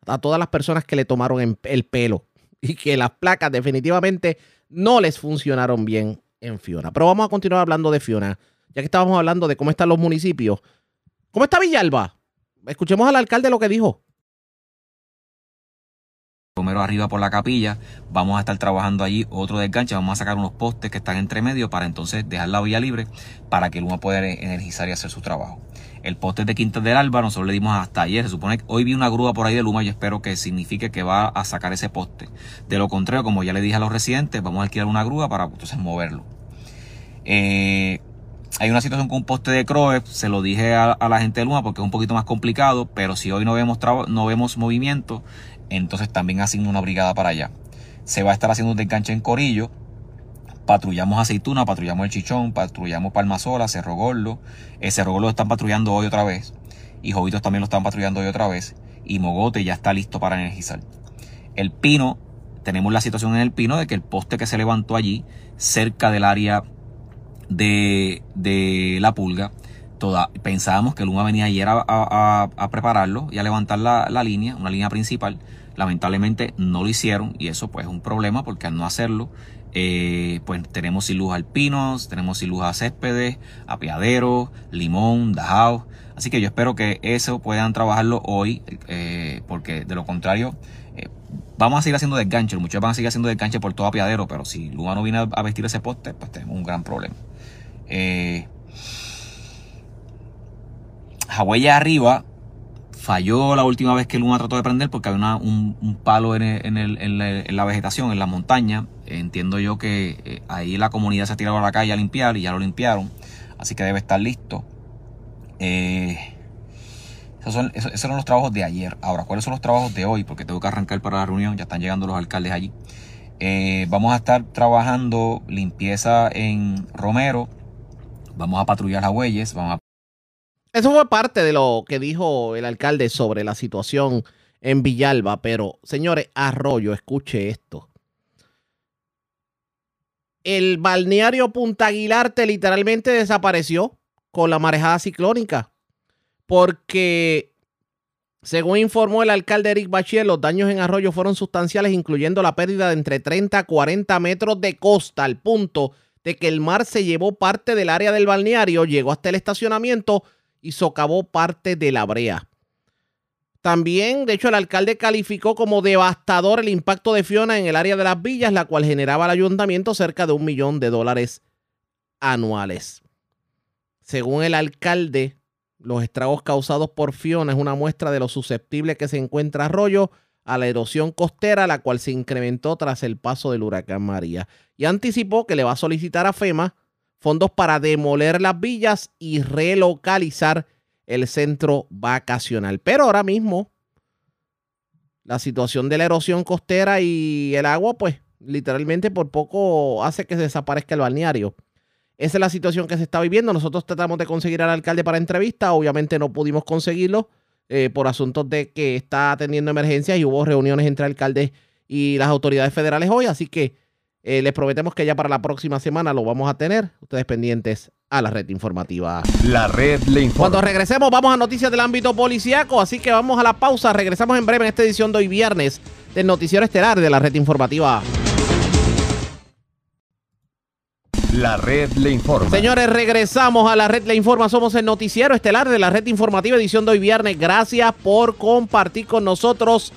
a todas las personas que le tomaron el pelo y que las placas definitivamente no les funcionaron bien en Fiona. Pero vamos a continuar hablando de Fiona, ya que estábamos hablando de cómo están los municipios. ¿Cómo está Villalba? Escuchemos al alcalde lo que dijo. Romero arriba por la capilla, vamos a estar trabajando allí otro desganche, vamos a sacar unos postes que están entre medio para entonces dejar la vía libre para que Luma pueda energizar y hacer su trabajo. El poste de Quintas del Alba, nosotros le dimos hasta ayer, se supone que hoy vi una grúa por ahí de Luma y espero que signifique que va a sacar ese poste. De lo contrario, como ya le dije a los residentes, vamos a alquilar una grúa para entonces moverlo. Eh, hay una situación con un poste de CROE, se lo dije a, la gente de Luma porque es un poquito más complicado, pero si hoy no vemos, no vemos movimiento, entonces también asigno una brigada para allá. Se va a estar haciendo un desganche en Corillo, patrullamos Aceituna, patrullamos El Chichón, patrullamos Palmasola, Cerro Gordo, el eh, Cerro Gordo lo están patrullando hoy otra vez, y Jovitos también lo están patrullando hoy otra vez, y Mogote ya está listo para energizar. El Pino, tenemos la situación en el Pino de que el poste que se levantó allí, cerca del área de, la pulga. Pensábamos que Luma venía ayer a, a, prepararlo y a levantar la, línea, una línea principal. Lamentablemente no lo hicieron y eso pues es un problema porque al no hacerlo, eh, pues tenemos sin alpinos, tenemos sin a céspedes, apiaderos, limón, dajao. Así que yo espero que eso puedan trabajarlo hoy, eh, porque de lo contrario, eh, vamos a seguir haciendo desganche. Muchos van a seguir haciendo desganche por todo apiadero, pero si Luma no viene a vestir ese poste, pues tenemos un gran problema. Eh, arriba falló la última vez que Luma trató de prender porque había un, palo en, la, vegetación, en la montaña. Entiendo yo que eh, ahí la comunidad se ha tirado a la calle a limpiar y ya lo limpiaron. Así que debe estar listo. Eh, esos, son, esos, los trabajos de ayer. Ahora, ¿cuáles son los trabajos de hoy? Porque tengo que arrancar para la reunión. Ya están llegando los alcaldes allí. Eh, vamos a estar trabajando limpieza en Romero Vamos a patrullar a Huelles, vamos a... Eso fue parte de lo que dijo el alcalde sobre la situación en Villalba, pero señores, Arroyo, escuche esto. El balneario Punta Aguilarte literalmente desapareció con la marejada ciclónica, porque según informó el alcalde Eric Bachier, los daños en Arroyo fueron sustanciales, incluyendo la pérdida de entre 30 a 40 metros de costa, al punto de que el mar se llevó parte del área del balneario, llegó hasta el estacionamiento y socavó parte de la brea. También, de hecho, el alcalde calificó como devastador el impacto de Fiona en el área de las villas, la cual generaba al ayuntamiento cerca de un millón de dólares anuales. Según el alcalde, los estragos causados por Fiona es una muestra de lo susceptible que se encuentra Arroyo a la erosión costera, la cual se incrementó tras el paso del huracán María. Y anticipó que le va a solicitar a FEMA fondos para demoler las villas y relocalizar el centro vacacional. Pero ahora mismo, la situación de la erosión costera y el agua, pues literalmente por poco hace que se desaparezca el balneario. Esa es la situación que se está viviendo. Nosotros tratamos de conseguir al alcalde para entrevista. Obviamente no pudimos conseguirlo eh, por asuntos de que está atendiendo emergencias y hubo reuniones entre alcaldes y las autoridades federales hoy. Así que eh, les prometemos que ya para la próxima semana lo vamos a tener. Ustedes pendientes a la red informativa. La red le informa. Cuando regresemos vamos a noticias del ámbito policiaco, así que vamos a la pausa. Regresamos en breve en esta edición de hoy viernes del noticiero estelar de la red informativa. La red le informa. Señores, regresamos a la red le informa. Somos el noticiero estelar de la red informativa edición de hoy viernes. Gracias por compartir con nosotros.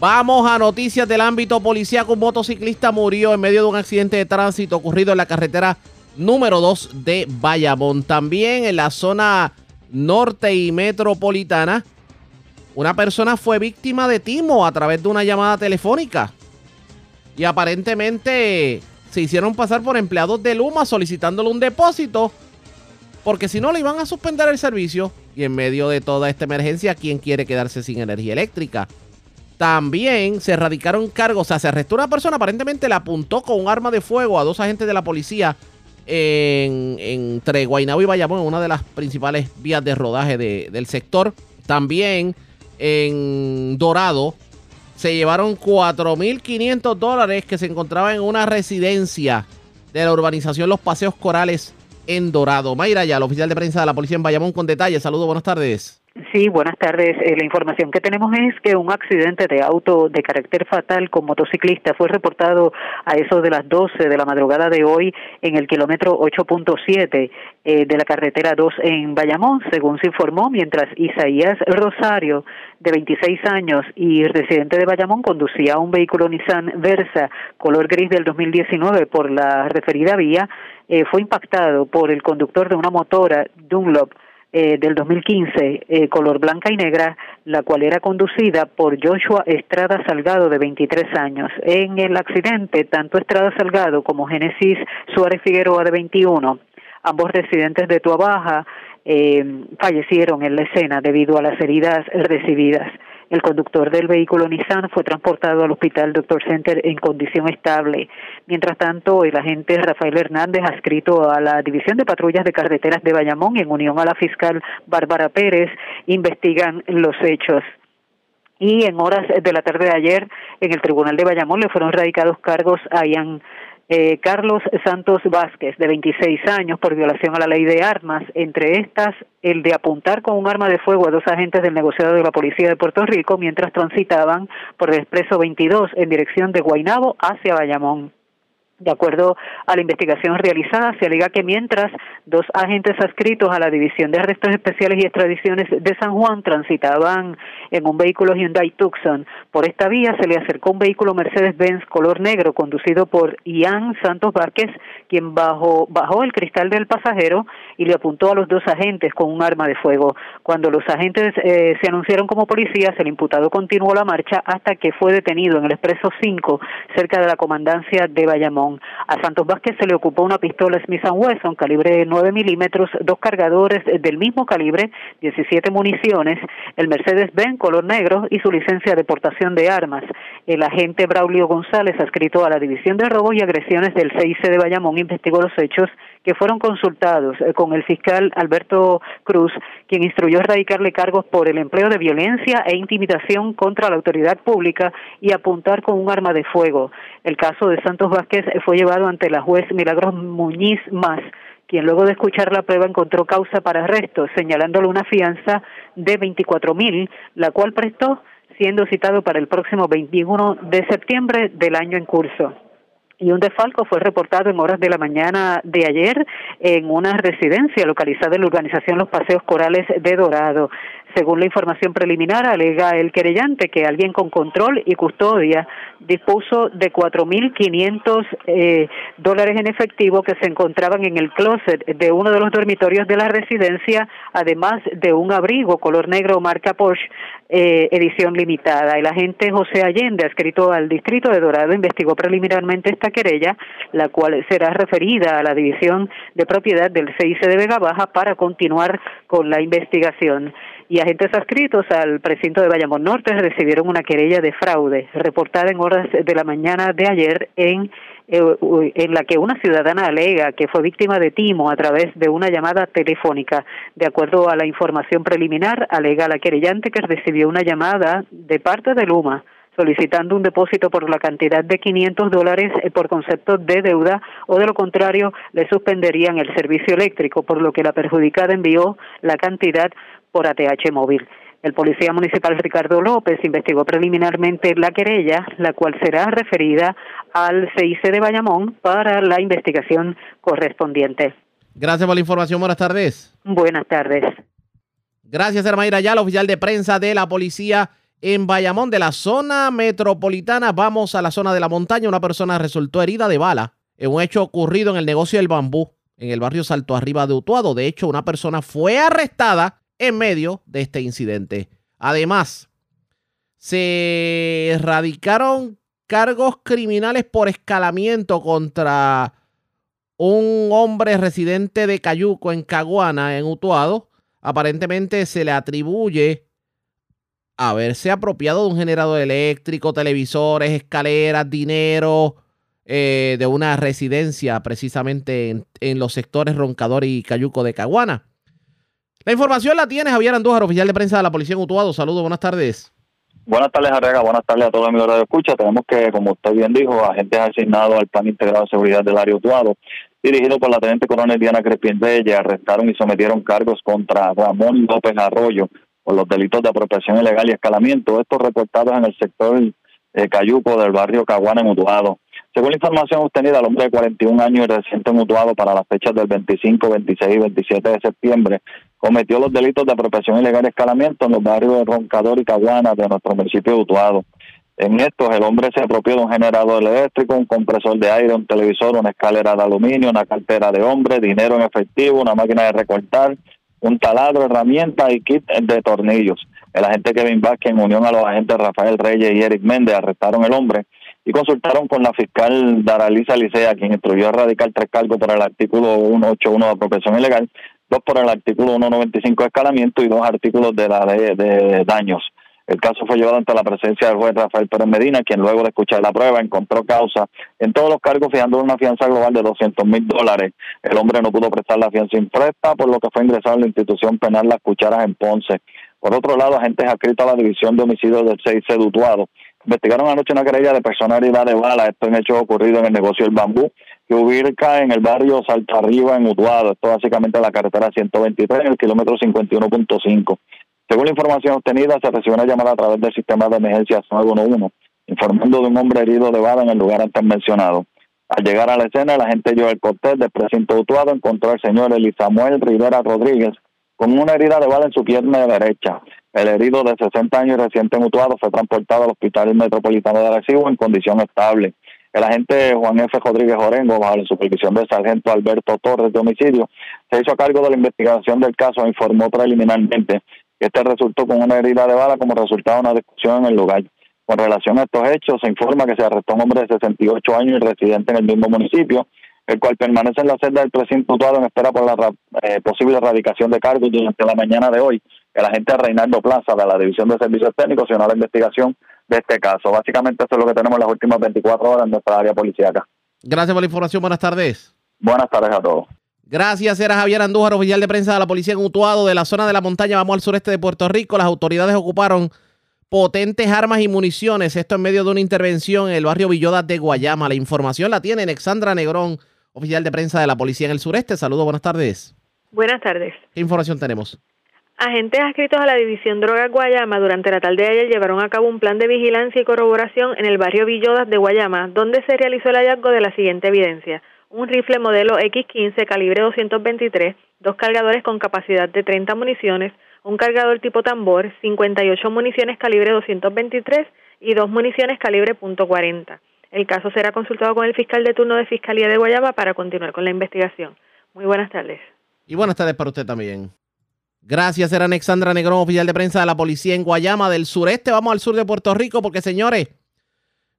Vamos a noticias del ámbito policial. Un motociclista murió en medio de un accidente de tránsito ocurrido en la carretera número 2 de Bayamón. También en la zona norte y metropolitana, una persona fue víctima de timo a través de una llamada telefónica. Y aparentemente se hicieron pasar por empleados de Luma solicitándole un depósito porque si no le iban a suspender el servicio y en medio de toda esta emergencia, ¿quién quiere quedarse sin energía eléctrica? También se erradicaron cargos, o sea, se arrestó una persona, aparentemente le apuntó con un arma de fuego a dos agentes de la policía en, entre Guaynabo y Bayamón, una de las principales vías de rodaje del sector. También en Dorado se llevaron 4.500 dólares que se encontraban en una residencia de la urbanización Los Paseos Corales en Dorado. Mayra, ya, el oficial de prensa de la policía en Bayamón con detalles. Saludos, buenas tardes. Sí, buenas tardes. Eh, la información que tenemos es que un accidente de auto de carácter fatal con motociclista fue reportado a eso de las 12 de la madrugada de hoy en el kilómetro 8.7 eh, de la carretera 2 en Bayamón, según se informó, mientras Isaías Rosario, de 26 años y residente de Bayamón, conducía un vehículo Nissan Versa color gris del 2019 por la referida vía, eh, fue impactado por el conductor de una motora Dunlop eh, del 2015, eh, color blanca y negra, la cual era conducida por Joshua Estrada Salgado, de 23 años. En el accidente, tanto Estrada Salgado como Génesis Suárez Figueroa, de 21, ambos residentes de Tuabaja, eh, fallecieron en la escena debido a las heridas recibidas. El conductor del vehículo Nissan fue transportado al hospital Doctor Center en condición estable. Mientras tanto, el agente Rafael Hernández, adscrito a la División de Patrullas de Carreteras de Bayamón, en unión a la fiscal Bárbara Pérez, investigan los hechos y en horas de la tarde de ayer en el Tribunal de Bayamón le fueron radicados cargos a Ian eh, Carlos Santos Vázquez, de 26 años, por violación a la ley de armas, entre estas el de apuntar con un arma de fuego a dos agentes del negociado de la Policía de Puerto Rico mientras transitaban por el Expreso 22 en dirección de Guaynabo hacia Bayamón. De acuerdo a la investigación realizada, se alega que mientras dos agentes adscritos a la División de Arrestos Especiales y Extradiciones de San Juan transitaban en un vehículo Hyundai Tucson por esta vía, se le acercó un vehículo Mercedes-Benz color negro conducido por Ian Santos Vázquez, quien bajó, bajó el cristal del pasajero y le apuntó a los dos agentes con un arma de fuego. Cuando los agentes eh, se anunciaron como policías, el imputado continuó la marcha hasta que fue detenido en el Expreso 5, cerca de la comandancia de Bayamón. A Santos Vázquez se le ocupó una pistola Smith Wesson calibre 9 milímetros, dos cargadores del mismo calibre, 17 municiones, el Mercedes-Benz color negro y su licencia de portación de armas. El agente Braulio González, adscrito a la División de Robos y Agresiones del CIC de Bayamón, investigó los hechos que fueron consultados eh, con el fiscal Alberto Cruz, quien instruyó erradicarle cargos por el empleo de violencia e intimidación contra la autoridad pública y apuntar con un arma de fuego. El caso de Santos Vázquez fue llevado ante la juez Milagros Muñiz Más quien luego de escuchar la prueba encontró causa para arresto, señalándole una fianza de 24 mil, la cual prestó siendo citado para el próximo 21 de septiembre del año en curso y un desfalco fue reportado en horas de la mañana de ayer en una residencia localizada en la urbanización Los Paseos Corales de Dorado. Según la información preliminar, alega el querellante que alguien con control y custodia dispuso de 4.500 eh, dólares en efectivo que se encontraban en el closet de uno de los dormitorios de la residencia, además de un abrigo color negro marca Porsche eh, edición limitada. El agente José Allende, adscrito al distrito de Dorado, investigó preliminarmente esta querella, la cual será referida a la División de Propiedad del CIC de Vega Baja para continuar con la investigación. Y agentes adscritos al precinto de Bayamón Norte recibieron una querella de fraude reportada en horas de la mañana de ayer en eh, en la que una ciudadana alega que fue víctima de timo a través de una llamada telefónica. De acuerdo a la información preliminar, alega la querellante que recibió una llamada de parte de Luma solicitando un depósito por la cantidad de 500 dólares eh, por concepto de deuda o de lo contrario le suspenderían el servicio eléctrico, por lo que la perjudicada envió la cantidad por ATH móvil. El policía municipal Ricardo López investigó preliminarmente la querella, la cual será referida al CIC de Bayamón para la investigación correspondiente. Gracias por la información. Buenas tardes. Buenas tardes. Gracias, Hermayra la oficial de prensa de la policía en Bayamón, de la zona metropolitana. Vamos a la zona de la montaña. Una persona resultó herida de bala en un hecho ocurrido en el negocio del bambú en el barrio Salto Arriba de Utuado. De hecho, una persona fue arrestada en medio de este incidente. Además, se erradicaron cargos criminales por escalamiento contra un hombre residente de Cayuco en Caguana, en Utuado. Aparentemente se le atribuye haberse apropiado de un generador eléctrico, televisores, escaleras, dinero eh, de una residencia precisamente en, en, los sectores Roncador y Cayuco de Caguana. La información la tiene Javier Andújar, oficial de prensa de la Policía en. Saludos, buenas tardes. Buenas tardes, Arrega. Buenas tardes a todos amigos de escucha. Tenemos que, como usted bien dijo, agentes asignados al Plan Integrado de Seguridad del Área Utuado, dirigido por la Teniente Coronel Diana Crespin Reyes, arrestaron y sometieron cargos contra Ramón López Arroyo por los delitos de apropiación ilegal y escalamiento. Estos reportados en el sector eh, Cayuco del barrio Caguana en Utuado. Según la información obtenida, el hombre de 41 años y reciente mutuado para las fechas del 25, 26 y 27 de septiembre cometió los delitos de apropiación ilegal y escalamiento en los barrios de Roncador y Caguana de nuestro municipio de Utuado. En estos, el hombre se apropió de un generador eléctrico, un compresor de aire, un televisor, una escalera de aluminio, una cartera de hombre, dinero en efectivo, una máquina de recortar, un taladro, herramientas y kit de tornillos. El agente Kevin Vázquez, en unión a los agentes Rafael Reyes y Eric Méndez, arrestaron el hombre y consultaron con la fiscal Daralisa Licea, quien instruyó a radicar tres cargos por el artículo 181 de apropiación ilegal, dos por el artículo 195 de escalamiento y dos artículos de, la de, daños. El caso fue llevado ante la presencia del juez Rafael Pérez Medina, quien luego de escuchar la prueba encontró causa en todos los cargos fijando una fianza global de 200 mil dólares. El hombre no pudo prestar la fianza impresta, por lo que fue ingresado en la institución penal Las Cucharas en Ponce. Por otro lado, agentes adscritos a la División de Homicidios del 6 Sedutuado Investigaron anoche una querella de personalidad de bala, esto en hechos ocurridos en el negocio El Bambú, que ubica en el barrio Salto Arriba, en Utuado. Esto básicamente en la carretera 123, en el kilómetro 51.5. Según la información obtenida, se recibió una llamada a través del sistema de emergencias 911, informando de un hombre herido de bala en el lugar antes mencionado. Al llegar a la escena, la gente el Cortés del precinto Utuado encontró al señor Elisamuel Rivera Rodríguez con una herida de bala en su pierna derecha. El herido de 60 años y reciente mutuado fue transportado al Hospital Metropolitano de Arecibo en condición estable. El agente Juan F. Rodríguez Orengo, bajo la supervisión del sargento Alberto Torres de homicidio, se hizo cargo de la investigación del caso e informó preliminarmente que este resultó con una herida de bala como resultado de una discusión en el lugar. Con relación a estos hechos, se informa que se arrestó un hombre de 68 años y residente en el mismo municipio, el cual permanece en la celda del precinto en espera por la eh, posible erradicación de cargos durante la mañana de hoy el agente Reinaldo Plaza de la División de Servicios Técnicos a la investigación de este caso. Básicamente eso es lo que tenemos en las últimas 24 horas en nuestra área policíaca. Gracias por la información. Buenas tardes. Buenas tardes a todos. Gracias, era Javier Andújar, oficial de prensa de la policía en Utuado, de la zona de la montaña, vamos al sureste de Puerto Rico. Las autoridades ocuparon potentes armas y municiones, esto en medio de una intervención en el barrio Villodas de Guayama. La información la tiene Alexandra Negrón, oficial de prensa de la policía en el sureste. Saludos, buenas tardes. Buenas tardes. ¿Qué información tenemos? Agentes adscritos a la División Droga Guayama durante la tarde de ayer llevaron a cabo un plan de vigilancia y corroboración en el barrio Villodas de Guayama, donde se realizó el hallazgo de la siguiente evidencia. Un rifle modelo X15 calibre 223, dos cargadores con capacidad de 30 municiones, un cargador tipo tambor, 58 municiones calibre 223 y dos municiones calibre .40. El caso será consultado con el fiscal de turno de Fiscalía de Guayama para continuar con la investigación. Muy buenas tardes. Y buenas tardes para usted también. Gracias, era Alexandra Negrón, oficial de prensa de la policía en Guayama del sureste. Vamos al sur de Puerto Rico porque, señores,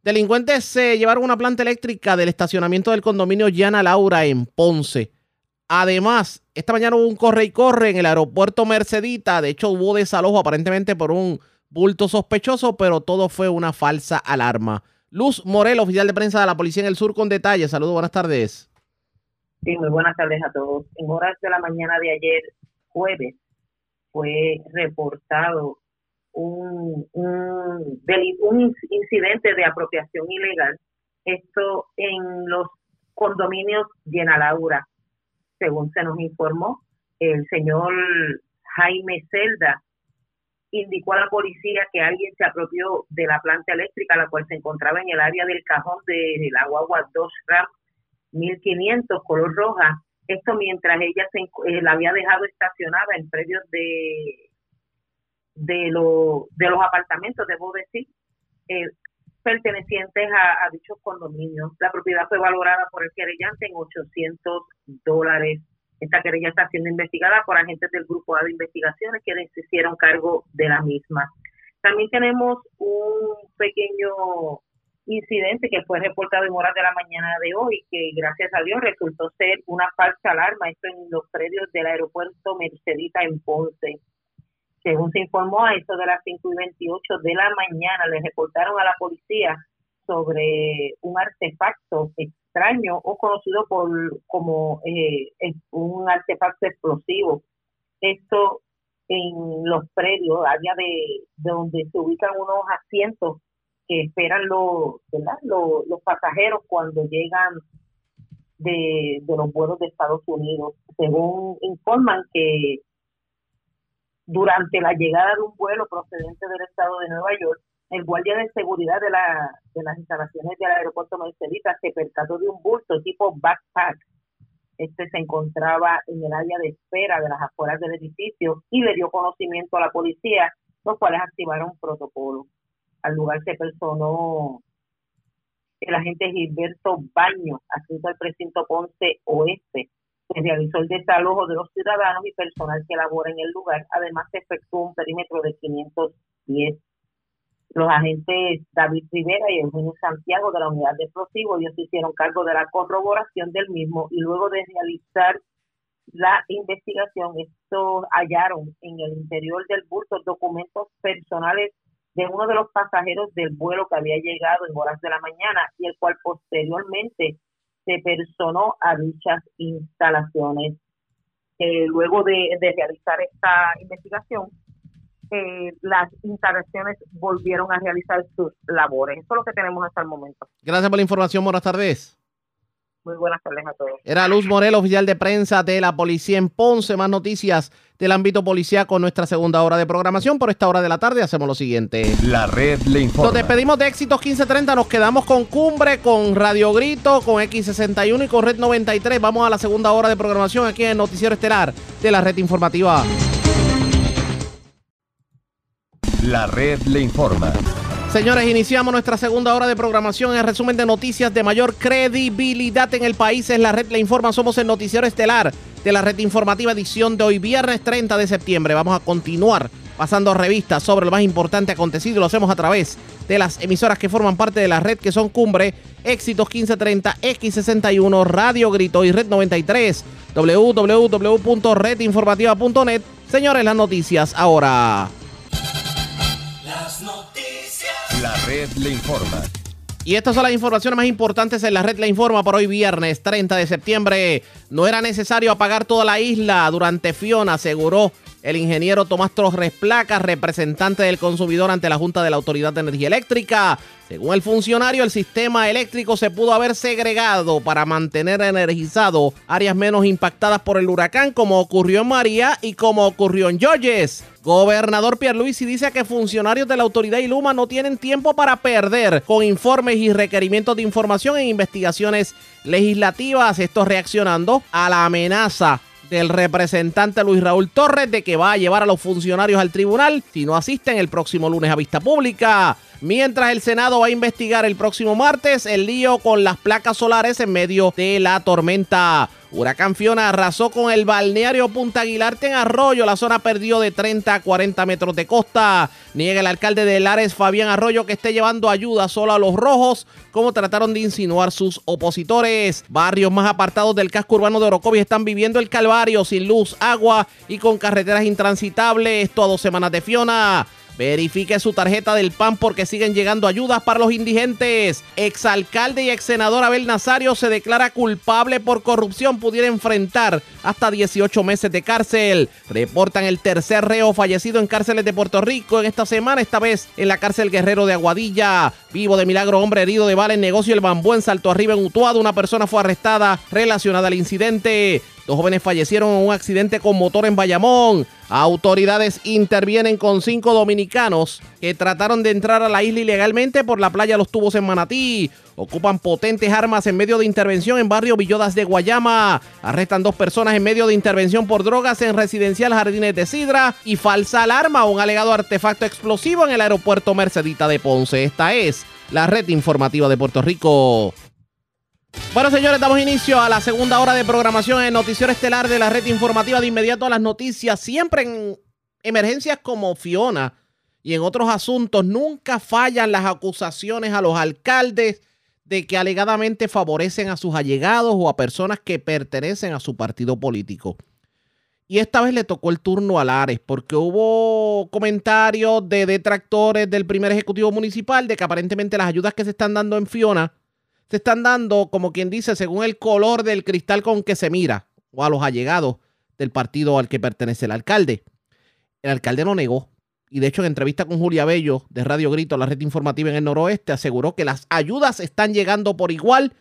delincuentes se llevaron una planta eléctrica del estacionamiento del condominio Llana Laura en Ponce. Además, esta mañana hubo un corre y corre en el aeropuerto Mercedita. De hecho, hubo desalojo aparentemente por un bulto sospechoso, pero todo fue una falsa alarma. Luz Morel, oficial de prensa de la policía en el sur, con detalles. Saludos, buenas tardes. Sí, muy buenas tardes a todos. En horas de la mañana de ayer, jueves, fue reportado un, un, un incidente de apropiación ilegal, esto en los condominios Laura. Según se nos informó, el señor Jaime Celda indicó a la policía que alguien se apropió de la planta eléctrica, la cual se encontraba en el área del cajón de la guagua 2 RAM 1500 color roja, esto mientras ella se, eh, la había dejado estacionada en predios de, de, lo, de los apartamentos, debo decir, eh, pertenecientes a, dichos condominios. La propiedad fue valorada por el querellante en 800 dólares. Esta querella está siendo investigada por agentes del Grupo A de Investigaciones que se hicieron cargo de la misma. También tenemos un pequeño incidente que fue reportado en horas de la mañana de hoy, que gracias a Dios resultó ser una falsa alarma, esto en los predios del aeropuerto Mercedita en Ponce. Según se informó, a eso de las 5 y 28 de la mañana le reportaron a la policía sobre un artefacto extraño o conocido por como eh, un artefacto explosivo. Esto en los predios, área de, donde se ubican unos asientos que esperan los, Los, los pasajeros cuando llegan de, de los vuelos de Estados Unidos. Según informan que durante la llegada de un vuelo procedente del estado de Nueva York, el guardia de seguridad de, la, de las instalaciones del aeropuerto Mercedita se percató de un bulto tipo backpack. Este se encontraba en el área de espera de las afueras del edificio y le dio conocimiento a la policía, los cuales activaron un protocolo. Al lugar se personó el agente Gilberto Baño, adscrito al precinto Ponce Oeste. Se realizó el desalojo de los ciudadanos y personal que labora en el lugar. Además, se efectuó un perímetro de 510 los agentes David Rivera y Eugenio Santiago de la unidad de explosivos, ellos se hicieron cargo de la corroboración del mismo y luego de realizar la investigación, estos hallaron en el interior del bulto documentos personales de uno de los pasajeros del vuelo que había llegado en horas de la mañana y el cual posteriormente se personó a dichas instalaciones. Eh, luego de realizar esta investigación, eh, las instalaciones volvieron a realizar sus labores. Eso es lo que tenemos hasta el momento. Gracias por la información. Buenas tardes. Muy buenas tardes a todos. Era Luz Morel, oficial de prensa de la policía en Ponce. Más noticias del ámbito policial con nuestra segunda hora de programación. Por esta hora de la tarde hacemos lo siguiente. La red le informa. Nos despedimos de Éxitos 1530. Nos quedamos con Cumbre, con Radio Grito, con X61 y con Red 93. Vamos a la segunda hora de programación aquí en el Noticiero Estelar de la red informativa. La red le informa. Señores, iniciamos nuestra segunda hora de programación. El resumen de noticias de mayor credibilidad en el país es la red le informa. Somos el noticiero estelar de la red informativa edición de hoy, viernes 30 de septiembre. Vamos a continuar pasando revistas sobre lo más importante acontecido. Lo hacemos a través de las emisoras que forman parte de la red, que son Cumbre, Éxitos 1530, X61, Radio Grito y Red 93, www.redinformativa.net. Señores, las noticias ahora. La red le informa. Y estas son las informaciones más importantes en la red le informa por hoy viernes 30 de septiembre. No era necesario apagar toda la isla durante Fiona, aseguró el ingeniero Tomás Torres Placa, representante del consumidor ante la Junta de la Autoridad de Energía Eléctrica. Según el funcionario, el sistema eléctrico se pudo haber segregado para mantener energizado áreas menos impactadas por el huracán, como ocurrió en María y como ocurrió en Georges. Gobernador Pierluisi dice que funcionarios de la autoridad y Luma no tienen tiempo para perder con informes y requerimientos de información en investigaciones legislativas. Esto reaccionando a la amenaza del representante Luis Raúl Torres de que va a llevar a los funcionarios al tribunal si no asisten el próximo lunes a vista pública mientras el Senado va a investigar el próximo martes el lío con las placas solares en medio de la tormenta. Huracán Fiona arrasó con el balneario Punta Aguilarte en Arroyo. La zona perdió de 30 a 40 metros de costa. Niega el alcalde de Lares, Fabián Arroyo, que esté llevando ayuda solo a los rojos, como trataron de insinuar sus opositores. Barrios más apartados del casco urbano de Orocovis están viviendo el calvario sin luz, agua y con carreteras intransitables. Esto a dos semanas de Fiona. Verifique su tarjeta del PAN porque siguen llegando ayudas para los indigentes. Exalcalde y ex senador Abel Nazario se declara culpable por corrupción. Pudiera enfrentar hasta 18 meses de cárcel. Reportan el tercer reo fallecido en cárceles de Puerto Rico en esta semana, esta vez en la cárcel Guerrero de Aguadilla. Vivo de milagro, hombre herido de bala en negocio El Bambú en Salto Arriba en Utuado. Una persona fue arrestada relacionada al incidente. Dos jóvenes fallecieron en un accidente con motor en Bayamón. Autoridades intervienen con cinco dominicanos que trataron de entrar a la isla ilegalmente por la playa Los Tubos en Manatí. Ocupan potentes armas en medio de intervención en barrio Villodas de Guayama. Arrestan dos personas en medio de intervención por drogas en residencial Jardines de Sidra y falsa alarma un alegado artefacto explosivo en el aeropuerto Mercedita de Ponce. Esta es la red informativa de Puerto Rico. Bueno, señores, damos inicio a la segunda hora de programación en Noticiero Estelar de la red informativa de inmediato a las noticias, siempre en emergencias como Fiona y en otros asuntos. Nunca fallan las acusaciones a los alcaldes de que alegadamente favorecen a sus allegados o a personas que pertenecen a su partido político. Y esta vez le tocó el turno a Lares porque hubo comentarios de detractores del primer ejecutivo municipal de que aparentemente las ayudas que se están dando en Fiona se están dando, como quien dice, según el color del cristal con que se mira, o a los allegados del partido al que pertenece el alcalde. el alcalde lo negó. Y de hecho, en entrevista con Julia Bello de Radio Grito, la red informativa en el noroeste, aseguró que las ayudas están llegando por igual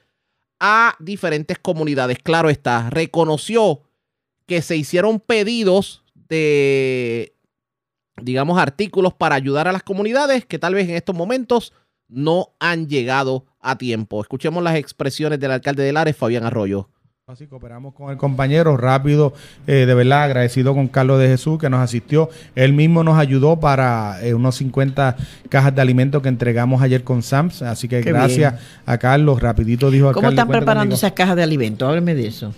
a diferentes comunidades. Claro está, reconoció que se hicieron pedidos de, digamos, artículos para ayudar a las comunidades que tal vez en estos momentos no han llegado a tiempo. Escuchemos las expresiones del alcalde de Lares, Fabián Arroyo. Así cooperamos con el compañero rápido, eh, de verdad agradecido con Carlos de Jesús que nos asistió. Él mismo nos ayudó para eh, unos 50 cajas de alimentos que entregamos ayer con SAMS. Así que gracias a Carlos, rapidito dijo ¿Cómo están preparando esas cajas de alimentos? Hábleme de eso.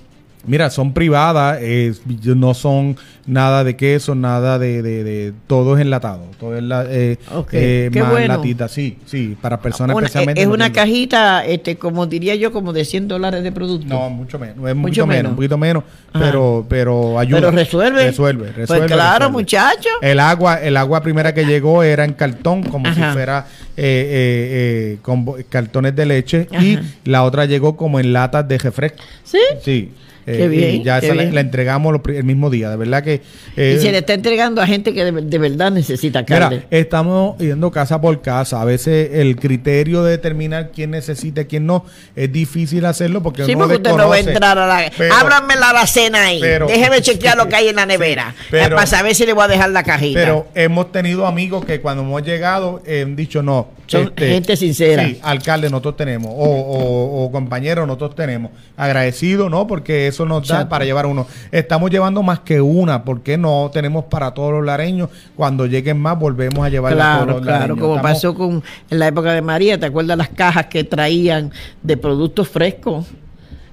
Mira, son privadas, eh, no son nada de queso, nada de, de, todo es enlatado, todo es la, eh, eh más latita, sí, sí, para personas especialmente. Es una cajita, este, como diría yo, como de 100 dólares de producto. No, mucho menos, es mucho, menos, un poquito menos, pero, pero ayuda. Pero resuelve. Resuelve, pues resuelve. Pues claro, muchachos. El agua, el agua primera que llegó era en cartón, como si fuera eh, con cartones de leche, y la otra llegó como en latas de refresco. Sí. Sí. Eh, y ya esa la, entregamos el mismo día, de verdad que... Eh, y se le está entregando a gente que de, verdad necesita carne. estamos yendo casa por casa. A veces el criterio de determinar quién necesita y quién no es difícil hacerlo porque sí, porque usted no va a entrar a la... Ábranme la alacena ahí. Déjeme chequear lo que hay en la nevera para saber si le voy a dejar la cajita. Pero hemos tenido amigos que cuando hemos llegado han dicho no. Son este, gente sincera. Sí, alcalde nosotros tenemos o, o, o compañeros nosotros tenemos. Agradecido, ¿no? Porque eso nos da para llevar uno. Estamos llevando más que una, porque no tenemos para todos los lareños? Cuando lleguen más, volvemos a llevar a todos los claro, como pasó con en la época de María, ¿te acuerdas las cajas que traían de productos frescos?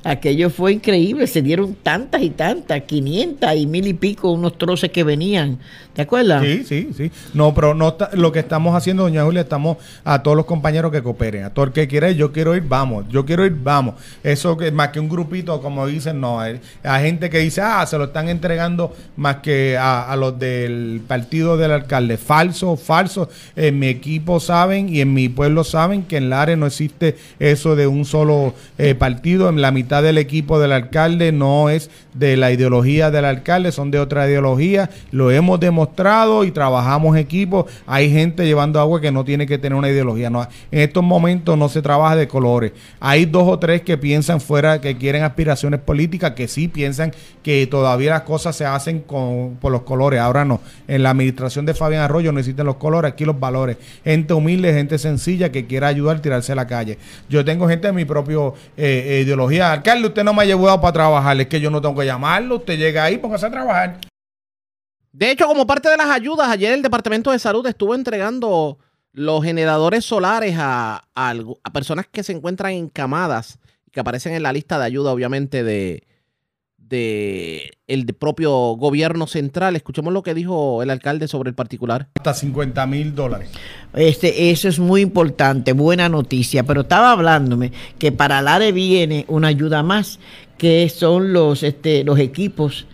Aquello fue increíble, se dieron tantas y tantas, 500 y mil y pico unos troces que venían. ¿Te acuerdas? Sí, sí, sí. No, pero no lo que estamos haciendo, doña Julia, estamos a todos los compañeros que cooperen, a todo el que quiera yo quiero ir, vamos, yo quiero ir, vamos. Eso que más que un grupito, como dicen, no, hay, gente que dice, ah, se lo están entregando más que a, los del partido del alcalde. Falso, falso. En mi equipo saben y en mi pueblo saben que en Lares no existe eso de un solo eh, partido. En la mitad del equipo del alcalde no es de la ideología del alcalde, son de otra ideología. Lo hemos demostrado y trabajamos equipos. Hay gente llevando agua que no tiene que tener una ideología. No, en estos momentos no se trabaja de colores. Hay dos o tres que piensan fuera, que quieren aspiraciones políticas, que sí piensan que todavía las cosas se hacen con, por los colores. Ahora no. En la administración de Fabián Arroyo no existen los colores, aquí los valores. Gente humilde, gente sencilla que quiera ayudar a tirarse a la calle. Yo tengo gente de mi propia eh, eh, ideología. Alcalde, usted no me ha llevado para trabajar. Es que yo no tengo que llamarlo. Usted llega ahí, póngase a trabajar. De hecho, como parte de las ayudas, ayer el Departamento de Salud estuvo entregando los generadores solares a, personas que se encuentran encamadas y que aparecen en la lista de ayuda, obviamente, de, de el propio gobierno central. Escuchemos lo que dijo el alcalde sobre el particular. Hasta 50 mil dólares. Este, eso es muy importante, buena noticia. Pero estaba hablándome que para el ARE viene una ayuda más, que son los, este, los equipos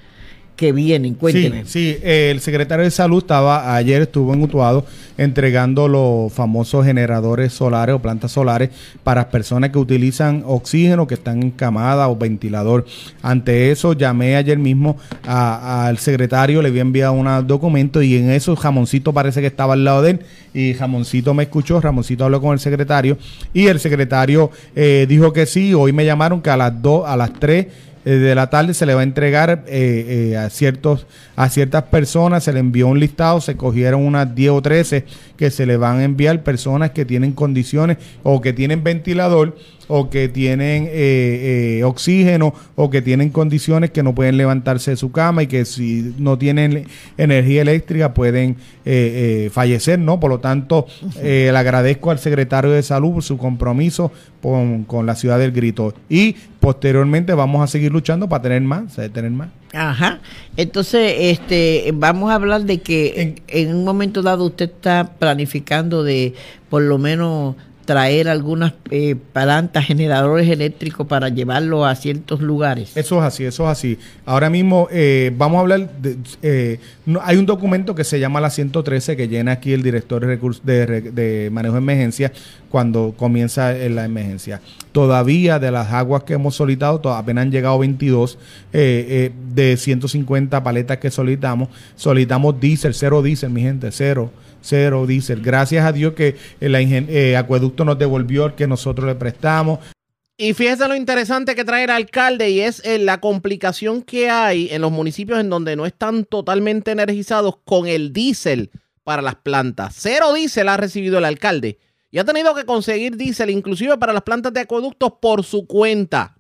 que vienen. Cuénteme. Sí, el secretario de Salud estaba ayer, estuvo en Utuado entregando los famosos generadores solares o plantas solares para personas que utilizan oxígeno, que están en camada o ventilador. Ante eso, llamé ayer mismo al secretario, le había enviado un documento y en eso Jamoncito parece que estaba al lado de él y Jamoncito me escuchó, Jamoncito habló con el secretario y el secretario eh, dijo que sí, hoy me llamaron que a las 2, a las 3 eh, de la tarde se le va a entregar eh, eh, a ciertos a ciertas personas, se le envió un listado, se cogieron unas 10 o 13 que se le van a enviar personas que tienen condiciones o que tienen ventilador o que tienen eh, eh, oxígeno o que tienen condiciones que no pueden levantarse de su cama y que si no tienen energía eléctrica pueden eh, fallecer, ¿no? Por lo tanto, le agradezco al secretario de salud por su compromiso con, con, la ciudad del grito y posteriormente vamos a seguir luchando para tener más, tener más. Ajá. Entonces, este, vamos a hablar de que en, en un momento dado usted está planificando de por lo menos traer algunas eh, plantas, generadores eléctricos para llevarlo a ciertos lugares. Eso es así, eso es así. Ahora mismo eh, vamos a hablar, de, eh, hay un documento que se llama la 113 que llena aquí el director de, manejo de emergencia cuando comienza la emergencia. Todavía de las aguas que hemos solicitado, apenas han llegado 22 de 150 paletas que solicitamos. Solicitamos diésel, cero diésel, mi gente, cero cero diésel. Gracias a Dios que el eh, acueducto nos devolvió el que nosotros le prestamos. Y fíjese lo interesante que trae el alcalde y es eh, la complicación que hay en los municipios en donde no están totalmente energizados con el diésel para las plantas. Cero diésel ha recibido el alcalde y ha tenido que conseguir diésel inclusive para las plantas de acueductos por su cuenta.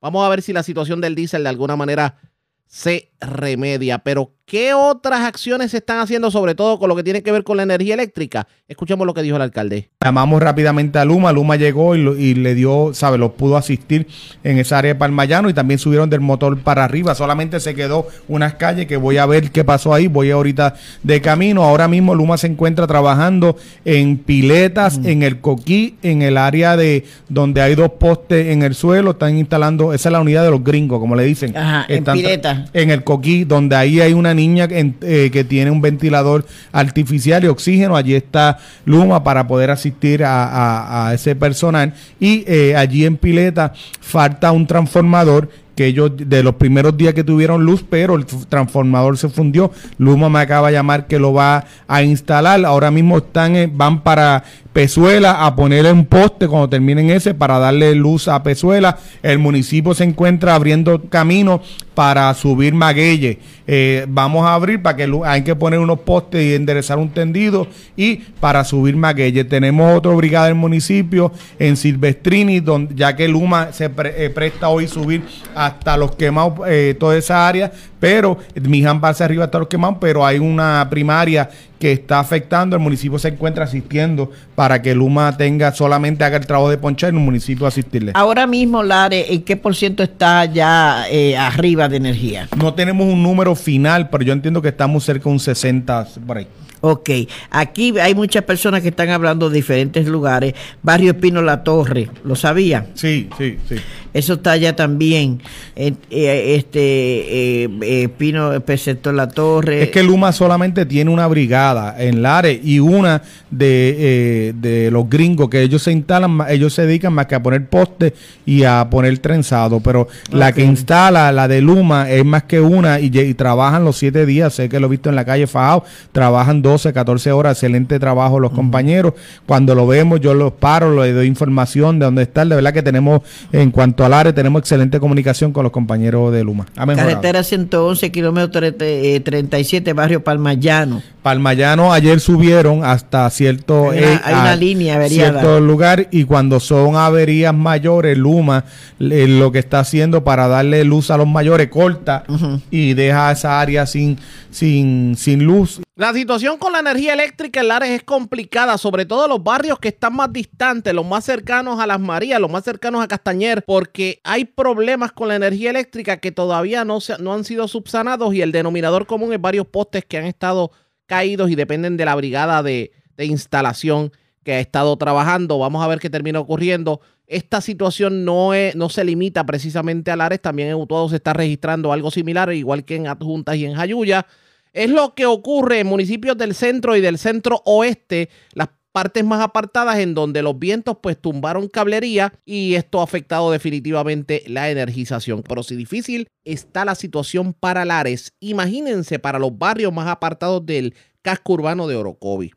Vamos a ver si la situación del diésel de alguna manera se remedia. Pero, ¿qué otras acciones se están haciendo, sobre todo con lo que tiene que ver con la energía eléctrica? Escuchemos lo que dijo el alcalde. Llamamos rápidamente a Luma, Luma llegó y, le dio, sabe, los pudo asistir en esa área de Palmayano y también subieron del motor para arriba. Solamente se quedó unas calles que voy a ver qué pasó ahí, voy ahorita de camino. Ahora mismo Luma se encuentra trabajando en piletas, en el coquí, en el área de donde hay dos postes en el suelo, están instalando, esa es la unidad de los gringos, como le dicen. Ajá, en piletas. En el coquí, donde ahí hay una niña eh, que tiene un ventilador artificial y oxígeno, allí está Luma para poder asistir a, ese personal. Y eh, allí en Pileta falta un transformador que ellos de los primeros días que tuvieron luz, pero el transformador se fundió. Luma me acaba de llamar que lo va a instalar. Ahora mismo están van para Pezuela a ponerle un poste cuando terminen ese para darle luz a Pezuela. El municipio se encuentra abriendo camino para subir Maguelle. Eh, vamos a abrir para que hay que poner unos postes y enderezar un tendido y para subir Maguelle. Tenemos otra brigada del municipio en Silvestrini, donde, ya que Luma se eh, presta hoy subir hasta los quemados, eh, toda esa área, pero Miján va hacia arriba hasta los quemados, pero hay una primaria que está afectando, el municipio se encuentra asistiendo para que Luma tenga solamente haga el trabajo de ponchar en un municipio asistirle. Ahora mismo, Lare, ¿en qué por ciento está ya eh, arriba de energía? No tenemos un número final, pero yo entiendo que estamos cerca de un 60 por ahí. Ok, aquí hay muchas personas que están hablando de diferentes lugares. Barrio Pino La Torre, ¿lo sabía? Sí, sí, sí. Eso está allá también. Eh, este eh, Pino, Peseto La Torre. Es que Luma solamente tiene una brigada en Lares y una de, de los gringos que ellos se instalan, ellos se dedican más que a poner postes y a poner trenzado. Pero la que instala, la de Luma, es más que una y, y, trabajan los siete días. Sé que lo he visto en la calle Fajao, trabajan dos 12, 14 horas, excelente trabajo los compañeros. Cuando lo vemos, yo los paro, le doy información de dónde está. De verdad que tenemos, en cuanto al área, tenemos excelente comunicación con los compañeros de Luma. Carretera 111, kilómetro 37, eh, barrio Palmayano. Palmayano ayer subieron hasta cierto hay una, eh, línea cierto lugar y cuando son averías mayores Luma lo que está haciendo para darle luz a los mayores corta y deja esa área sin sin sin luz la situación con la energía eléctrica en Lares es complicada, sobre todo los barrios que están más distantes, los más cercanos a Las Marías, los más cercanos a Castañer, porque hay problemas con la energía eléctrica que todavía no, se, no han sido subsanados y el denominador común es varios postes que han estado caídos y dependen de la brigada de, instalación que ha estado trabajando. Vamos a ver qué termina ocurriendo. Esta situación no, es, no se limita precisamente a Lares, también en Utuado se está registrando algo similar, igual que en Adjuntas y en Jayuya. Es lo que ocurre en municipios del centro y del centro oeste, las partes más apartadas en donde los vientos pues tumbaron cablería y esto ha afectado definitivamente la energización. Pero si difícil está la situación para Lares, imagínense para los barrios más apartados del casco urbano de Orocovi.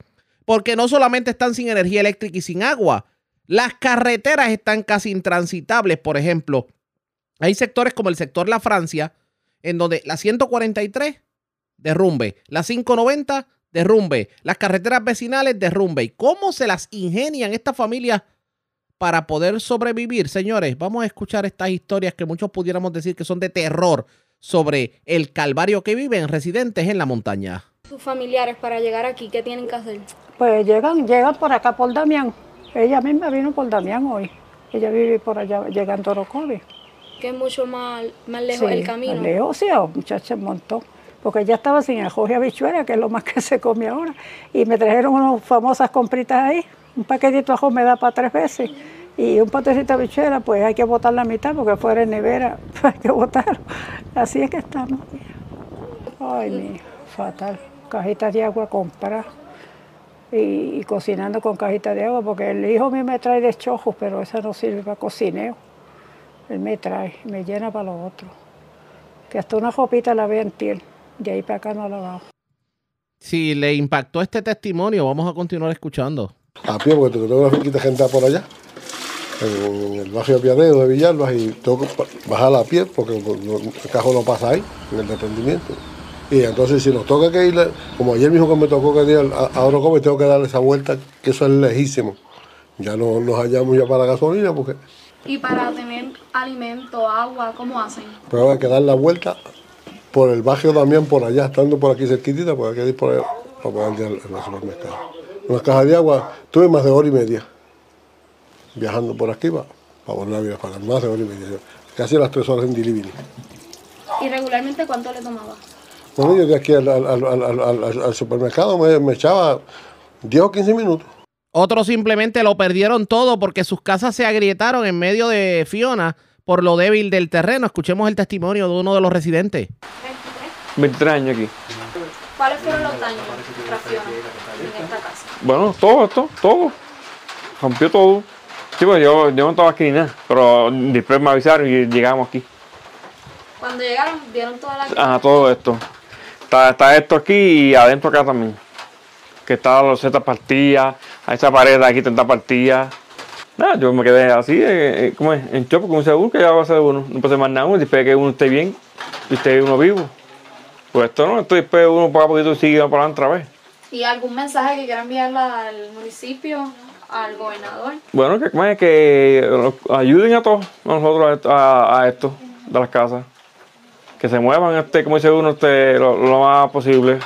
Porque no solamente están sin energía eléctrica y sin agua, las carreteras están casi intransitables. Por ejemplo, hay sectores como el sector La Francia, en donde la 143 derrumbe. Las 590, derrumbe. Las carreteras vecinales, derrumbe. ¿Y cómo se las ingenian estas familias para poder sobrevivir? Señores, vamos a escuchar estas historias que muchos pudiéramos decir que son de terror sobre el calvario que viven residentes en la montaña. Sus familiares para llegar aquí, ¿qué tienen que hacer? Pues llegan, llegan por acá por Damián. Ella misma vino por Damián hoy. Ella vive por allá, llegando a Orocovi. Que es mucho más, más lejos el camino. Más lejos, sí, muchacha montó porque ya estaba sin ajo y habichuela, que es lo más que se come ahora. Y me trajeron unas famosas compritas ahí. Un paquetito de ajo me da para tres veces. Y un potecito de habichuela, pues hay que botar la mitad, porque fuera de nevera hay que botar. Así es que estamos. Ay, mi, fatal. Cajitas de agua comprar. Y, cocinando con cajitas de agua, porque el hijo mío me trae deschojos, pero eso no sirve para cocineo. Él me trae, me llena para lo otro. Que hasta una jopita la ve en. De ahí para acá no la bajo. Si le impactó este testimonio, vamos a continuar escuchando. A pie, porque tengo una finquita gente por allá, en el barrio Pianero de Villalba, y tengo que bajar a pie porque el cajón no pasa ahí, en el desprendimiento. Y entonces si nos toca que ir, como ayer mismo que me tocó que ir a, a Orocobe, tengo que darle esa vuelta, que eso es lejísimo. Ya no nos hallamos ya para la gasolina porque... ¿Y para tener alimento, agua, cómo hacen? Pero hay que dar la vuelta por el barrio también, por allá, estando por aquí cerquitita, pues hay que ir por allá para poder ir al supermercado. Una caja de agua, tuve más de hora y media viajando por aquí para, para volver a pagar más de hora y media. Casi las tres horas en delivery. ¿Y regularmente cuánto le tomaba? Bueno, yo de aquí al, al, al, al supermercado me, me echaba 10 o 15 minutos. Otros simplemente lo perdieron todo porque sus casas se agrietaron en medio de Fiona por lo débil del terreno. Escuchemos el testimonio de uno de los residentes. 23 años aquí. ¿Cuáles fueron los daños en esta casa? Bueno, todo esto, todo. Rompió todo. Sí, pues yo, yo no estaba aquí ni nada, pero después me avisaron y llegamos aquí. Cuando llegaron, vieron toda la Ah, todo esto. Está, está esto aquí y adentro acá también. Que está la loseta partida, a esa pared de aquí está partida. Nada, yo me quedé así, eh, eh, ¿cómo es? En choque con un seguro que ya va a ser uno. No puede más nada uno, después de que uno esté bien y esté uno vivo. Pues esto no, esto después uno paga poquito y sigue para otra vez. ¿Y algún mensaje que quiera enviarle al municipio, al gobernador? Bueno, que, como es que nos ayuden a todos a nosotros a, a esto de las casas. Que se muevan, este, como dice uno, este, lo, lo más posible.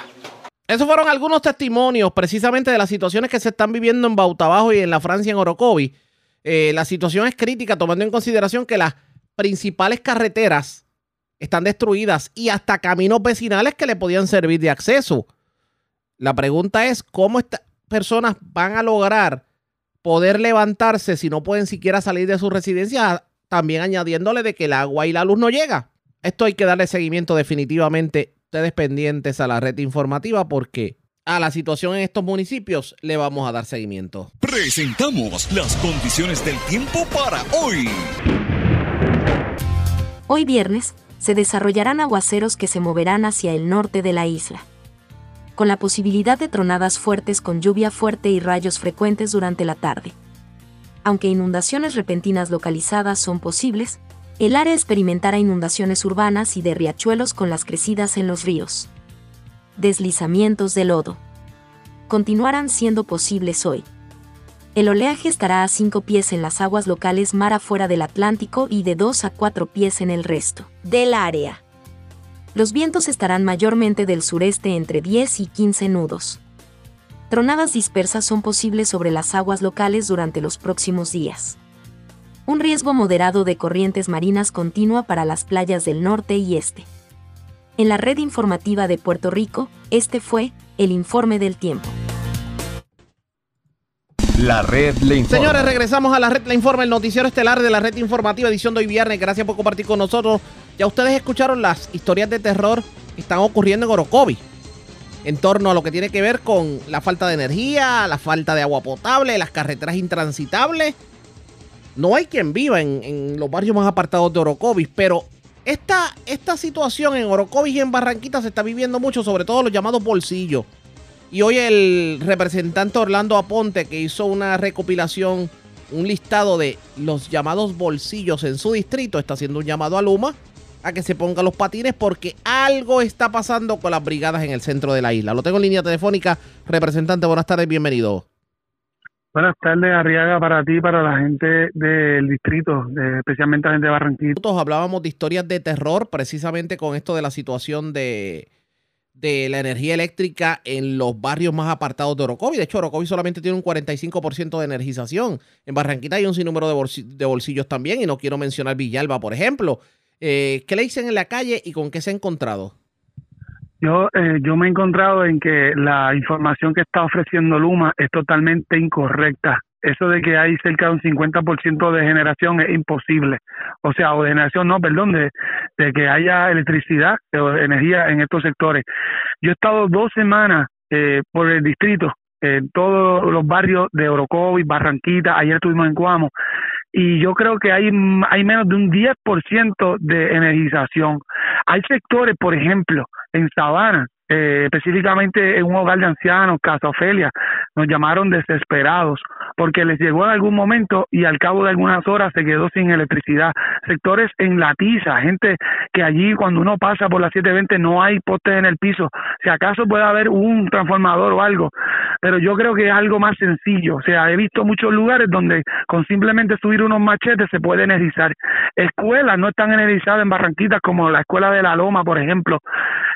Esos fueron algunos testimonios precisamente de las situaciones que se están viviendo en Bautabajo y en la Francia, en Orocovi. Eh, la situación es crítica tomando en consideración que las principales carreteras están destruidas y hasta caminos vecinales que le podían servir de acceso. La pregunta es cómo estas personas van a lograr poder levantarse si no pueden siquiera salir de su residencia, también añadiéndole de que el agua y la luz no llega. Esto hay que darle seguimiento definitivamente, ustedes pendientes a la red informativa porque a la situación en estos municipios le vamos a dar seguimiento. Presentamos las condiciones del tiempo para hoy. Hoy viernes, se desarrollarán aguaceros que se moverán hacia el norte de la isla. Con la posibilidad de tronadas fuertes con lluvia fuerte y rayos frecuentes durante la tarde. Aunque inundaciones repentinas localizadas son posibles, el área experimentará inundaciones urbanas y de riachuelos con las crecidas en los ríos. Deslizamientos de lodo. Continuarán siendo posibles hoy. El oleaje estará a 5 pies en las aguas locales mar afuera del Atlántico y de 2 a 4 pies en el resto del área. Los vientos estarán mayormente del sureste entre 10 y 15 nudos. Tronadas dispersas son posibles sobre las aguas locales durante los próximos días. Un riesgo moderado de corrientes marinas continua para las playas del norte y este. En la red informativa de Puerto Rico, este fue el informe del tiempo. La red le informa. Señores, regresamos a la red le informa, el noticiero estelar de la red informativa, edición de hoy viernes. Gracias por compartir con nosotros. Ya ustedes escucharon las historias de terror que están ocurriendo en Orocovi en torno a lo que tiene que ver con la falta de energía, la falta de agua potable, las carreteras intransitables. No hay quien viva en, en los barrios más apartados de Orocovis, pero esta, esta situación en Orocovis y en Barranquita se está viviendo mucho, sobre todo los llamados bolsillos. Y hoy el representante Orlando Aponte, que hizo una recopilación, un listado de los llamados bolsillos en su distrito, está haciendo un llamado a Luma a que se ponga los patines porque algo está pasando con las brigadas en el centro de la isla. Lo tengo en línea telefónica. Representante, buenas tardes, bienvenido. Buenas tardes, Arriaga, para ti, para la gente del distrito, especialmente la gente de Barranquilla. Nosotros hablábamos de historias de terror precisamente con esto de la situación de, de la energía eléctrica en los barrios más apartados de Orocovi. De hecho, Orocovi solamente tiene un 45% de energización. En Barranquita hay un sinnúmero de, bolsi de bolsillos también y no quiero mencionar Villalba, por ejemplo. Eh, ¿Qué le dicen en la calle y con qué se ha encontrado? Yo, eh, yo me he encontrado en que la información que está ofreciendo Luma es totalmente incorrecta. Eso de que hay cerca de un 50% de generación es imposible. O sea, o de generación, no, perdón, de, de que haya electricidad o energía en estos sectores. Yo he estado dos semanas eh, por el distrito, en todos los barrios de Orocovis, Barranquita, ayer estuvimos en Cuamo, y yo creo que hay, hay menos de un 10% de energización. Hay sectores, por ejemplo, en Sabana, eh, específicamente en un hogar de ancianos, Casa Ofelia, nos llamaron desesperados porque les llegó en algún momento y al cabo de algunas horas se quedó sin electricidad. Sectores en la tiza, gente que allí cuando uno pasa por las 720 no hay postes en el piso. Si acaso puede haber un transformador o algo, pero yo creo que es algo más sencillo. O sea, he visto muchos lugares donde con simplemente subir unos machetes se puede energizar. Escuelas no están energizadas en Barranquitas como la escuela de la Loma, por ejemplo.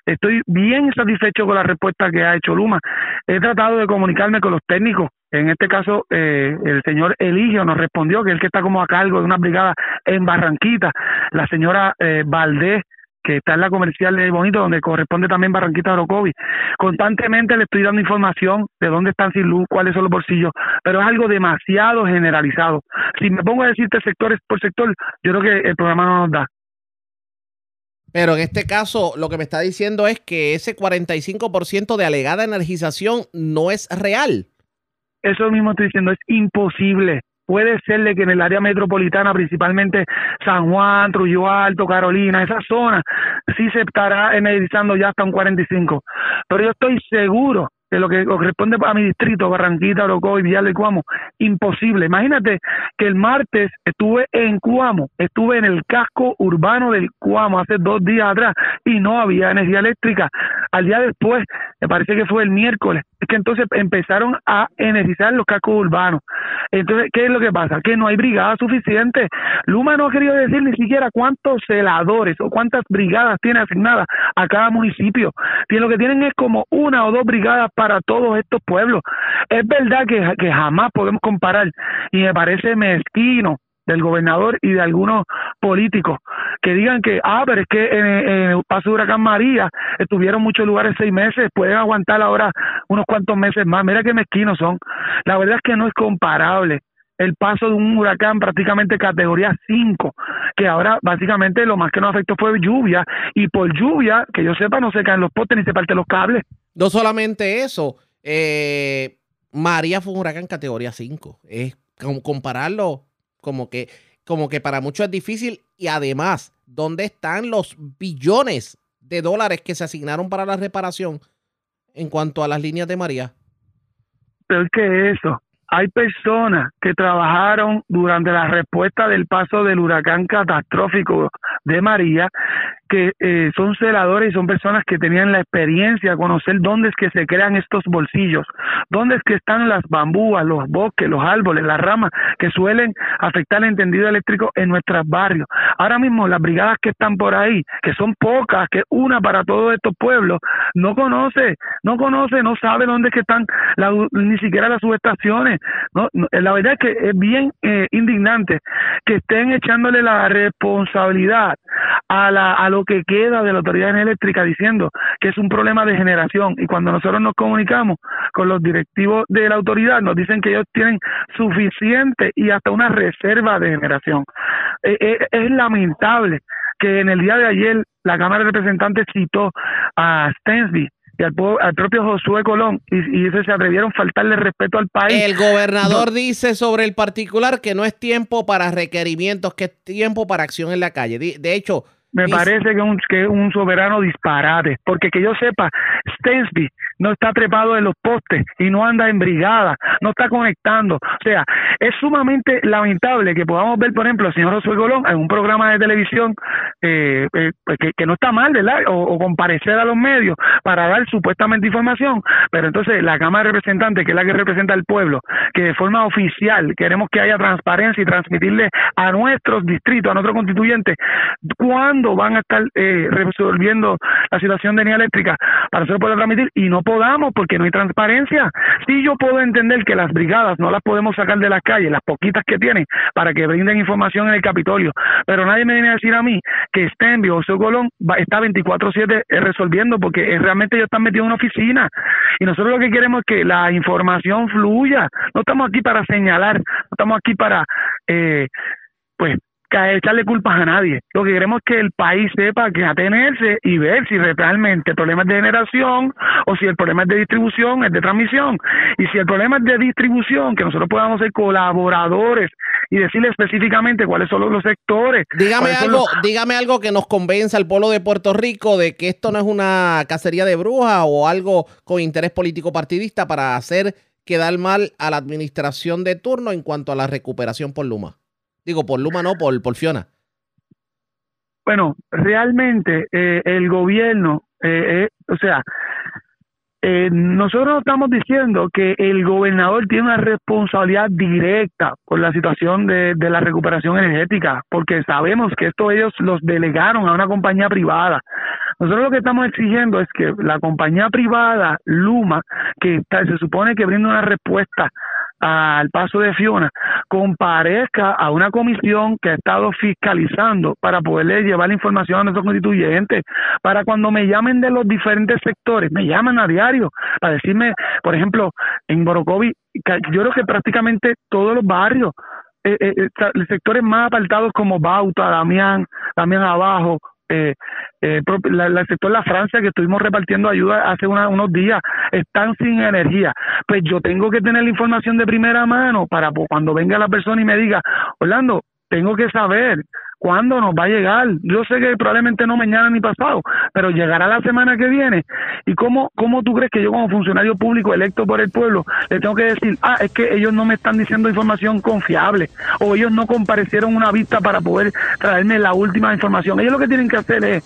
Estoy bien satisfecho con la respuesta que ha hecho Luma. He tratado de comunicarme con los técnicos. En este caso, eh, el señor Eligio nos respondió que él que está como a cargo de una brigada en Barranquita. La señora eh, Valdés que está en la comercial de Bonito, donde corresponde también Barranquita Orocovi. Constantemente le estoy dando información de dónde están sin luz, cuáles son los bolsillos, pero es algo demasiado generalizado. Si me pongo a decirte sectores por sector, yo creo que el programa no nos da. Pero en este caso, lo que me está diciendo es que ese 45% de alegada energización no es real. Eso mismo estoy diciendo, es imposible. Puede ser de que en el área metropolitana, principalmente San Juan, Trujillo Alto, Carolina, esa zona, sí se estará energizando ya hasta un 45. Pero yo estoy seguro de lo que corresponde a mi distrito, Barranquita, Orocoy, Villalba y Cuamo, imposible. Imagínate que el martes estuve en Cuamo, estuve en el casco urbano del Cuamo hace dos días atrás y no había energía eléctrica. Al día después, me parece que fue el miércoles, es que entonces empezaron a energizar los cascos urbanos. Entonces, ¿qué es lo que pasa? Que no hay brigadas suficientes. Luma no ha querido decir ni siquiera cuántos celadores o cuántas brigadas tiene asignadas a cada municipio. lo que tienen es como una o dos brigadas para todos estos pueblos. Es verdad que, jamás podemos comparar y me parece mezquino del gobernador y de algunos políticos que digan que, ah, pero es que en, el paso de huracán María estuvieron muchos lugares seis meses, pueden aguantar ahora unos cuantos meses más. Mira qué mezquinos son. La verdad es que no es comparable el paso de un huracán prácticamente categoría 5, que ahora básicamente lo más que nos afectó fue lluvia, y por lluvia, que yo sepa, no se caen los postes ni se parten los cables. No solamente eso, eh, María fue un huracán categoría 5. Es compararlo como que, como que para muchos es difícil. Y además, ¿dónde están los billones de dólares que se asignaron para la reparación en cuanto a las líneas de María? Pero es que eso, hay personas que trabajaron durante la respuesta del paso del huracán catastrófico de María que eh, son celadores y son personas que tenían la experiencia, conocer dónde es que se crean estos bolsillos, dónde es que están las bambúas, los bosques, los árboles, las ramas que suelen afectar el entendido eléctrico en nuestros barrios. Ahora mismo las brigadas que están por ahí, que son pocas, que una para todos estos pueblos, no conoce, no conoce, no sabe dónde es que están ni siquiera las subestaciones. La verdad es que es bien eh, indignante que estén echándole la responsabilidad a, la, a lo que queda de la Autoridad Eléctrica diciendo que es un problema de generación y cuando nosotros nos comunicamos con los directivos de la autoridad nos dicen que ellos tienen suficiente y hasta una reserva de generación. Eh, eh, es lamentable que en el día de ayer la Cámara de Representantes citó a Stensby y al, propio Josué Colón y, y se atrevieron a faltarle respeto al país. El gobernador dice sobre el particular que no es tiempo para requerimientos, que es tiempo para acción en la calle. De, hecho, me parece que, un, que es un soberano disparate, porque que yo sepa, Stensby no está trepado en los postes y no anda en brigada, no está conectando. O sea, es sumamente lamentable que podamos ver, por ejemplo, al señor José Colón en un programa de televisión eh, eh, pues que, no está mal, ¿verdad? O, comparecer a los medios para dar supuestamente información, pero entonces la Cámara de Representantes, que es la que representa al pueblo, que de forma oficial queremos que haya transparencia y transmitirle a nuestros distritos, a nuestros constituyentes, cuándo van a estar eh, resolviendo la situación de energía eléctrica para eso poder transmitir y no podamos porque no hay transparencia. Sí yo puedo entender que las brigadas no las podemos sacar de las calles, las poquitas que tienen, para que brinden información en el Capitolio, pero nadie me viene a decir a mí que Stenby o Colón va, está 24/7 resolviendo porque realmente ellos están metidos en una oficina y nosotros lo que queremos es que la información fluya. No estamos aquí para señalar, no estamos aquí para, eh, pues, echarle culpas a nadie. Lo que queremos es que el país sepa que atenerse y ver si realmente el problema es de generación o si el problema es de distribución, es de transmisión. Y si el problema es de distribución, que nosotros podamos ser colaboradores y decirle específicamente cuáles son los, sectores. Dígame algo, dígame algo que nos convenza al pueblo de Puerto Rico de que esto no es una cacería de brujas o algo con interés político partidista para hacer quedar mal a la administración de turno en cuanto a la recuperación por Luma. Digo, por Luma no, por, por Fiona. Bueno, realmente eh, el gobierno, eh, eh, o sea, nosotros estamos diciendo que el gobernador tiene una responsabilidad directa por la situación de, de, la recuperación energética, porque sabemos que esto ellos los delegaron a una compañía privada. Nosotros lo que estamos exigiendo es que la compañía privada, Luma, que se supone que brinda una respuesta al paso de Fiona comparezca a una comisión que ha estado fiscalizando para poderle llevar la información a nuestros constituyentes, para cuando me llamen de los diferentes sectores, me llaman a diario para decirme, por ejemplo, en Borocovi, yo creo que prácticamente todos los barrios, eh, eh, eh sectores más apartados como Bauta, Damián, Damián Abajo, eh, eh, el sector La Francia que estuvimos repartiendo ayuda hace unos días están sin energía. Pues yo tengo que tener la información de primera mano para cuando venga la persona y me diga, Orlando, tengo que saber cuándo nos va a llegar. Yo sé que probablemente no mañana ni pasado, pero llegará la semana que viene. ¿Y cómo, cómo tú crees que yo como funcionario público electo por el pueblo le tengo que decir, ah, es que ellos no me están diciendo información confiable o ellos no comparecieron una vista para poder traerme la última información? Ellos lo que tienen que hacer es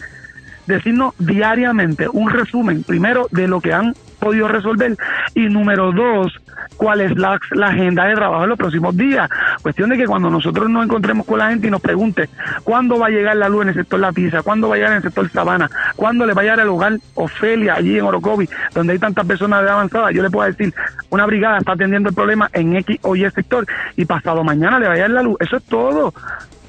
decirnos diariamente un resumen, primero, de lo que han podido resolver y número dos, cuál es la, agenda de trabajo en los próximos días. Cuestión de que cuando nosotros nos encontremos con la gente y nos pregunte cuándo va a llegar la luz en el sector La Pisa, cuándo va a llegar en el sector Sabana, cuándo le va a llegar al hogar Ofelia allí en Orocovi, donde hay tantas personas de avanzada, yo le puedo decir, una brigada está atendiendo el problema en X o Y sector y pasado mañana le va a llegar la luz. Eso es todo.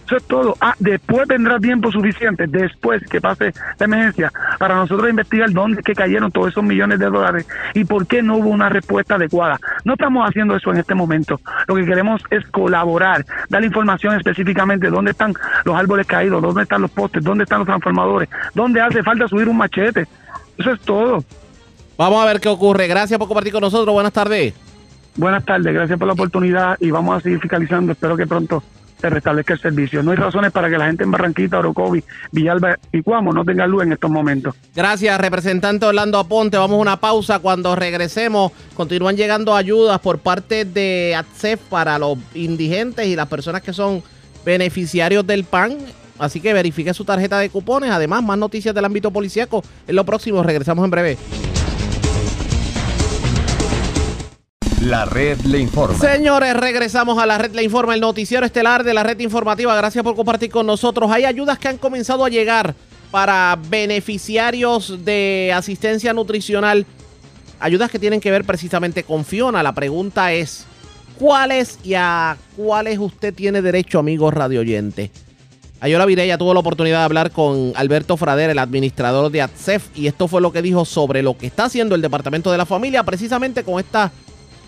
Eso es todo. Ah, después vendrá tiempo suficiente, después que pase la emergencia, para nosotros investigar dónde que cayeron todos esos millones de dólares y por qué no hubo una respuesta adecuada. No estamos haciendo eso en este momento. Lo que queremos es colaborar, dar información específicamente dónde están los árboles caídos, dónde están los postes, dónde están los transformadores, dónde hace falta subir un machete. Eso es todo. Vamos a ver qué ocurre. Gracias por compartir con nosotros. Buenas tardes. Buenas tardes, gracias por la oportunidad y vamos a seguir fiscalizando. Espero que pronto se restablezca el servicio. No hay razones para que la gente en Barranquita, Orocovi, Villalba y Cuamo no tenga luz en estos momentos. Gracias, representante Orlando Aponte. Vamos a una pausa. Cuando regresemos, continúan llegando ayudas por parte de ATSEF para los indigentes y las personas que son beneficiarios del PAN. Así que verifique su tarjeta de cupones. Además, más noticias del ámbito policíaco. En lo próximo, regresamos en breve. La red le informa. Señores, regresamos a la red le informa, el noticiero estelar de la red informativa. Gracias por compartir con nosotros. Hay ayudas que han comenzado a llegar para beneficiarios de asistencia nutricional. Ayudas que tienen que ver precisamente con Fiona. La pregunta es, ¿cuáles y a cuáles usted tiene derecho, amigos radio oyente? Ayola Vireya tuvo la oportunidad de hablar con Alberto Frader, el administrador de ATSEF, y esto fue lo que dijo sobre lo que está haciendo el Departamento de la Familia precisamente con esta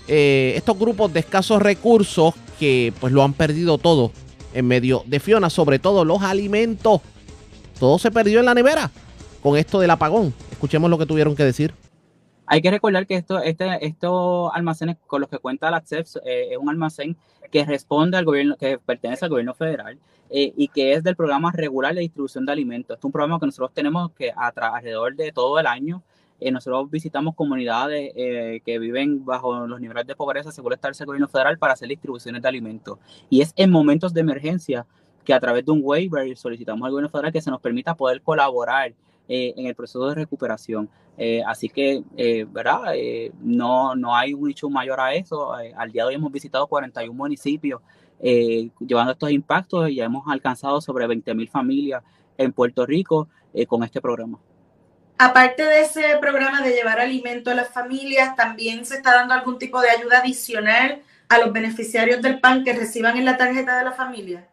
eh, estos grupos de escasos recursos que pues lo han perdido todo en medio de Fiona, sobre todo los alimentos. Todo se perdió en la nevera con esto del apagón. Escuchemos lo que tuvieron que decir. Hay que recordar que esto, este, estos almacenes con los que cuenta la CEF eh, es un almacén que responde al gobierno, que pertenece al gobierno federal eh, y que es del programa regular de distribución de alimentos. Este es un programa que nosotros tenemos que alrededor de todo el año eh, nosotros visitamos comunidades eh, que viven bajo los niveles de pobreza según el gobierno federal para hacer distribuciones de alimentos. Y es en momentos de emergencia que a través de un waiver solicitamos al gobierno federal que se nos permita poder colaborar eh, en el proceso de recuperación. así que, ¿verdad? no, no hay un hecho mayor a eso. al día de hoy hemos visitado 41 municipios llevando estos impactos y ya hemos alcanzado sobre 20.000 familias en Puerto Rico con este programa. Aparte de ese programa de llevar alimento a las familias, también se está dando algún tipo de ayuda adicional a los beneficiarios del PAN que reciban en la tarjeta de la familia.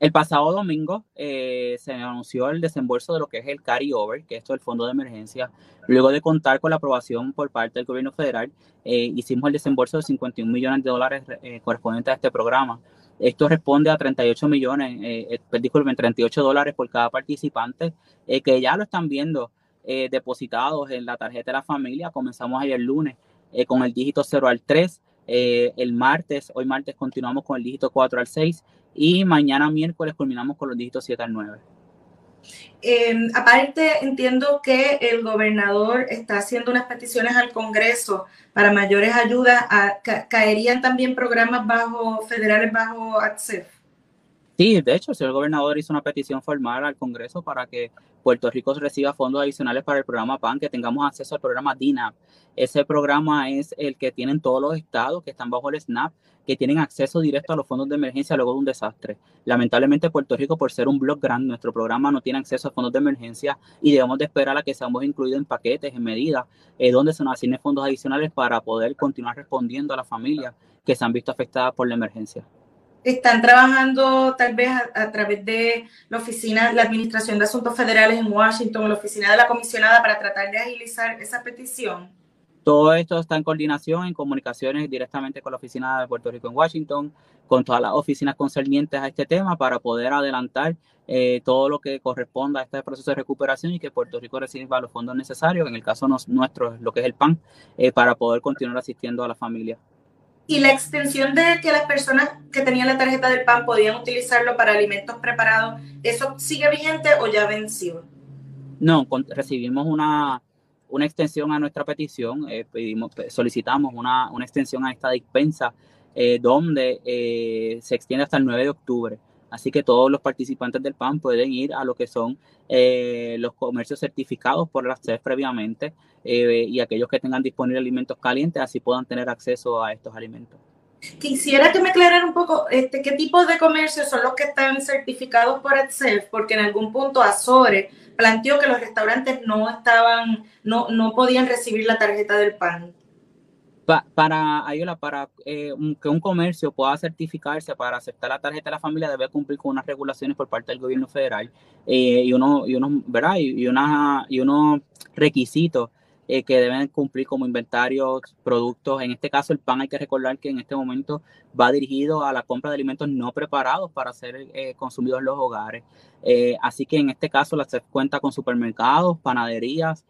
El pasado domingo eh, se anunció el desembolso de lo que es el carry-over, que es esto el fondo de emergencia. Luego de contar con la aprobación por parte del gobierno federal, eh, hicimos el desembolso de 51 millones de dólares eh, correspondientes a este programa. Esto responde a 38 millones, eh, disculpen, 38 dólares por cada participante, que ya lo están viendo depositados en la tarjeta de la familia. Comenzamos ayer lunes con el dígito 0 al 3. el martes, hoy martes continuamos con el dígito 4 al 6 y mañana miércoles culminamos con los dígitos 7 al 9. Em, aparte, entiendo que el gobernador está haciendo unas peticiones al Congreso para mayores ayudas. ¿Caerían también programas bajo federales bajo ACCEF? Sí, de hecho, el señor gobernador hizo una petición formal al Congreso para que Puerto Rico reciba fondos adicionales para el programa PAN, que tengamos acceso al programa DINAP. Ese programa es el que tienen todos los estados que están bajo el SNAP, que tienen acceso directo a los fondos de emergencia luego de un desastre. Lamentablemente, Puerto Rico, por ser un block grande, nuestro programa no tiene acceso a fondos de emergencia y debemos de esperar a que seamos incluidos en paquetes, en medidas, eh, donde se nos asignen fondos adicionales para poder continuar respondiendo a las familias que se han visto afectadas por la emergencia están trabajando tal vez a, través de la oficina, la Administración de Asuntos Federales en Washington, la oficina de la comisionada para tratar de agilizar esa petición? Todo esto está en coordinación, en comunicaciones directamente con la oficina de Puerto Rico en Washington, con todas las oficinas concernientes a este tema para poder adelantar eh, todo lo que corresponda a este proceso de recuperación y que Puerto Rico reciba los fondos necesarios, en el caso nuestro, lo que es el PAN, eh, para poder continuar asistiendo a la familia. Y la extensión de que las personas que tenían la tarjeta del PAN podían utilizarlo para alimentos preparados, ¿eso sigue vigente o ya venció? No, recibimos una, una extensión a nuestra petición, eh, pedimos, solicitamos una, una, extensión a esta dispensa eh, donde eh, se extiende hasta el 9 de octubre. Así que todos los participantes del PAN pueden ir a lo que son eh, los comercios certificados por la CEF previamente eh, y aquellos que tengan disponibles alimentos calientes, así puedan tener acceso a estos alimentos. Quisiera que me aclararan un poco este, qué tipo de comercios son los que están certificados por CEF, porque en algún punto Azore planteó que los restaurantes no estaban, no, no podían recibir la tarjeta del PAN para Ayola, para eh, que un comercio pueda certificarse para aceptar la tarjeta de la familia debe cumplir con unas regulaciones por parte del gobierno federal eh, y unos y uno. Y, y unos requisitos eh, que deben cumplir como inventarios, productos. En este caso, el PAN hay que recordar que en este momento va dirigido a la compra de alimentos no preparados para ser consumidos en los hogares. así que en este caso, la CEF cuenta con supermercados, panaderías,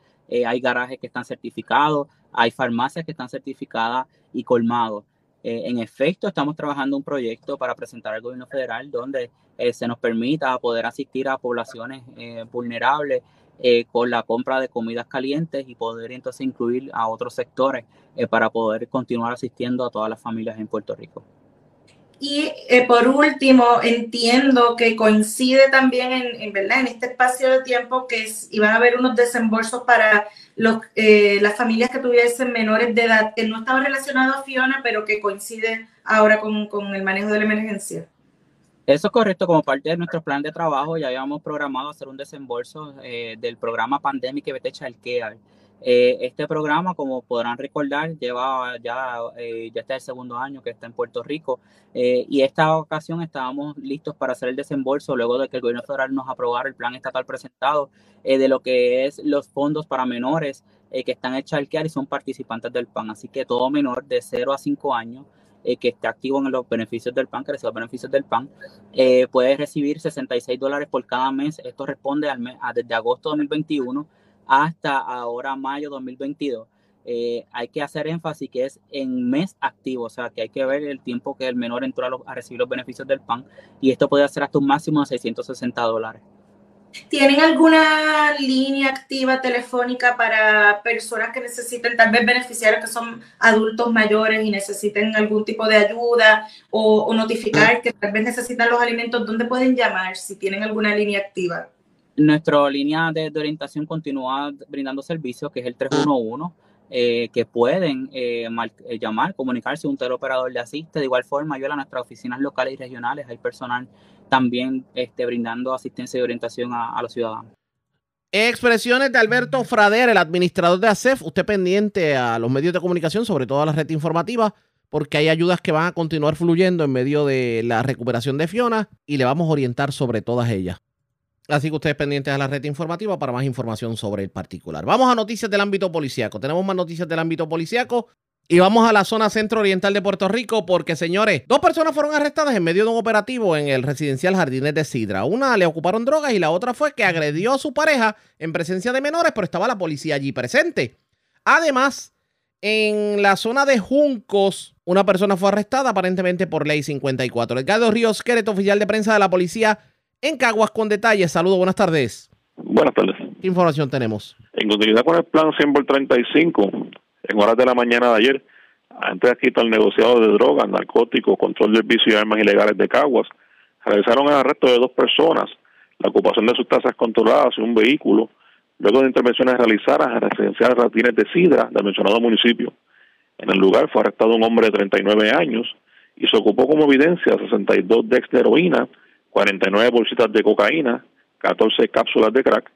hay garajes que están certificados, hay farmacias que están certificadas y colmados. Eh, en efecto, estamos trabajando un proyecto para presentar al gobierno federal donde eh, se nos permita poder asistir a poblaciones eh, vulnerables con la compra de comidas calientes y poder entonces incluir a otros sectores para poder continuar asistiendo a todas las familias en Puerto Rico. Y eh, por último, entiendo que coincide también en, verdad en este espacio de tiempo que iban a haber unos desembolsos para los, eh, las familias que tuviesen menores de edad, que no estaba relacionado a Fiona, pero que coincide ahora con, con el manejo de la emergencia. Eso es correcto, como parte de nuestro plan de trabajo ya habíamos programado hacer un desembolso eh, del programa Pandemic VT Care eh, este programa, como podrán recordar, lleva ya, eh, ya está el segundo año que está en Puerto Rico eh, y esta ocasión estábamos listos para hacer el desembolso luego de que el gobierno federal nos aprobara el plan estatal presentado de lo que es los fondos para menores que están hechos al y son participantes del PAN. Así que todo menor de 0 a 5 años que esté activo en los beneficios del PAN, que reciba beneficios del PAN, puede recibir 66 dólares por cada mes. Esto responde al mes, a, desde agosto de 2021 hasta ahora mayo 2022. Eh, hay que hacer énfasis que es en mes activo, o sea que hay que ver el tiempo que el menor entró a, recibir los beneficios del PAN y esto puede hacer hasta un máximo de 660 dólares. ¿Tienen alguna línea activa telefónica para personas que necesiten, tal vez beneficiarios que son adultos mayores y necesiten algún tipo de ayuda o, o notificar que tal vez necesitan los alimentos? ¿Dónde pueden llamar si tienen alguna línea activa? Nuestra línea de, orientación continúa brindando servicios, que es el 311. eh, que pueden eh, eh, llamar, comunicarse, un teleoperador le asiste. De igual forma, yo a nuestras oficinas locales y regionales hay personal también este, brindando asistencia y orientación a, los ciudadanos. Expresiones de Alberto Frader, el administrador de ASEF. Usted pendiente a los medios de comunicación, sobre todo a la red informativa, porque hay ayudas que van a continuar fluyendo en medio de la recuperación de Fiona y le vamos a orientar sobre todas ellas. Así que ustedes pendientes a la red informativa para más información sobre el particular. Vamos a noticias del ámbito policíaco. Tenemos más noticias del ámbito policíaco. Y vamos a la zona centro-oriental de Puerto Rico porque, señores, dos personas fueron arrestadas en medio de un operativo en el residencial Jardines de Sidra. Una le ocuparon drogas y la otra fue que agredió a su pareja en presencia de menores, pero estaba la policía allí presente. Además, en la zona de Juncos, una persona fue arrestada aparentemente por ley 54. Edgardo Ríos Queret, oficial de prensa de la policía en Caguas con detalles. Saludos, buenas tardes. Buenas tardes. ¿Qué información tenemos? En continuidad con el plan 100 por 35, en horas de la mañana de ayer, antes de quitar el negociado de drogas, narcóticos, control del vicio y armas ilegales de Caguas, realizaron el arresto de dos personas, la ocupación de sus tasas controladas en un vehículo, luego de intervenciones realizadas en residenciales ratines de Sidra del mencionado municipio. En el lugar fue arrestado un hombre de 39 años y se ocupó como evidencia 62 decks de heroína, 49 bolsitas de cocaína, 14 cápsulas de crack,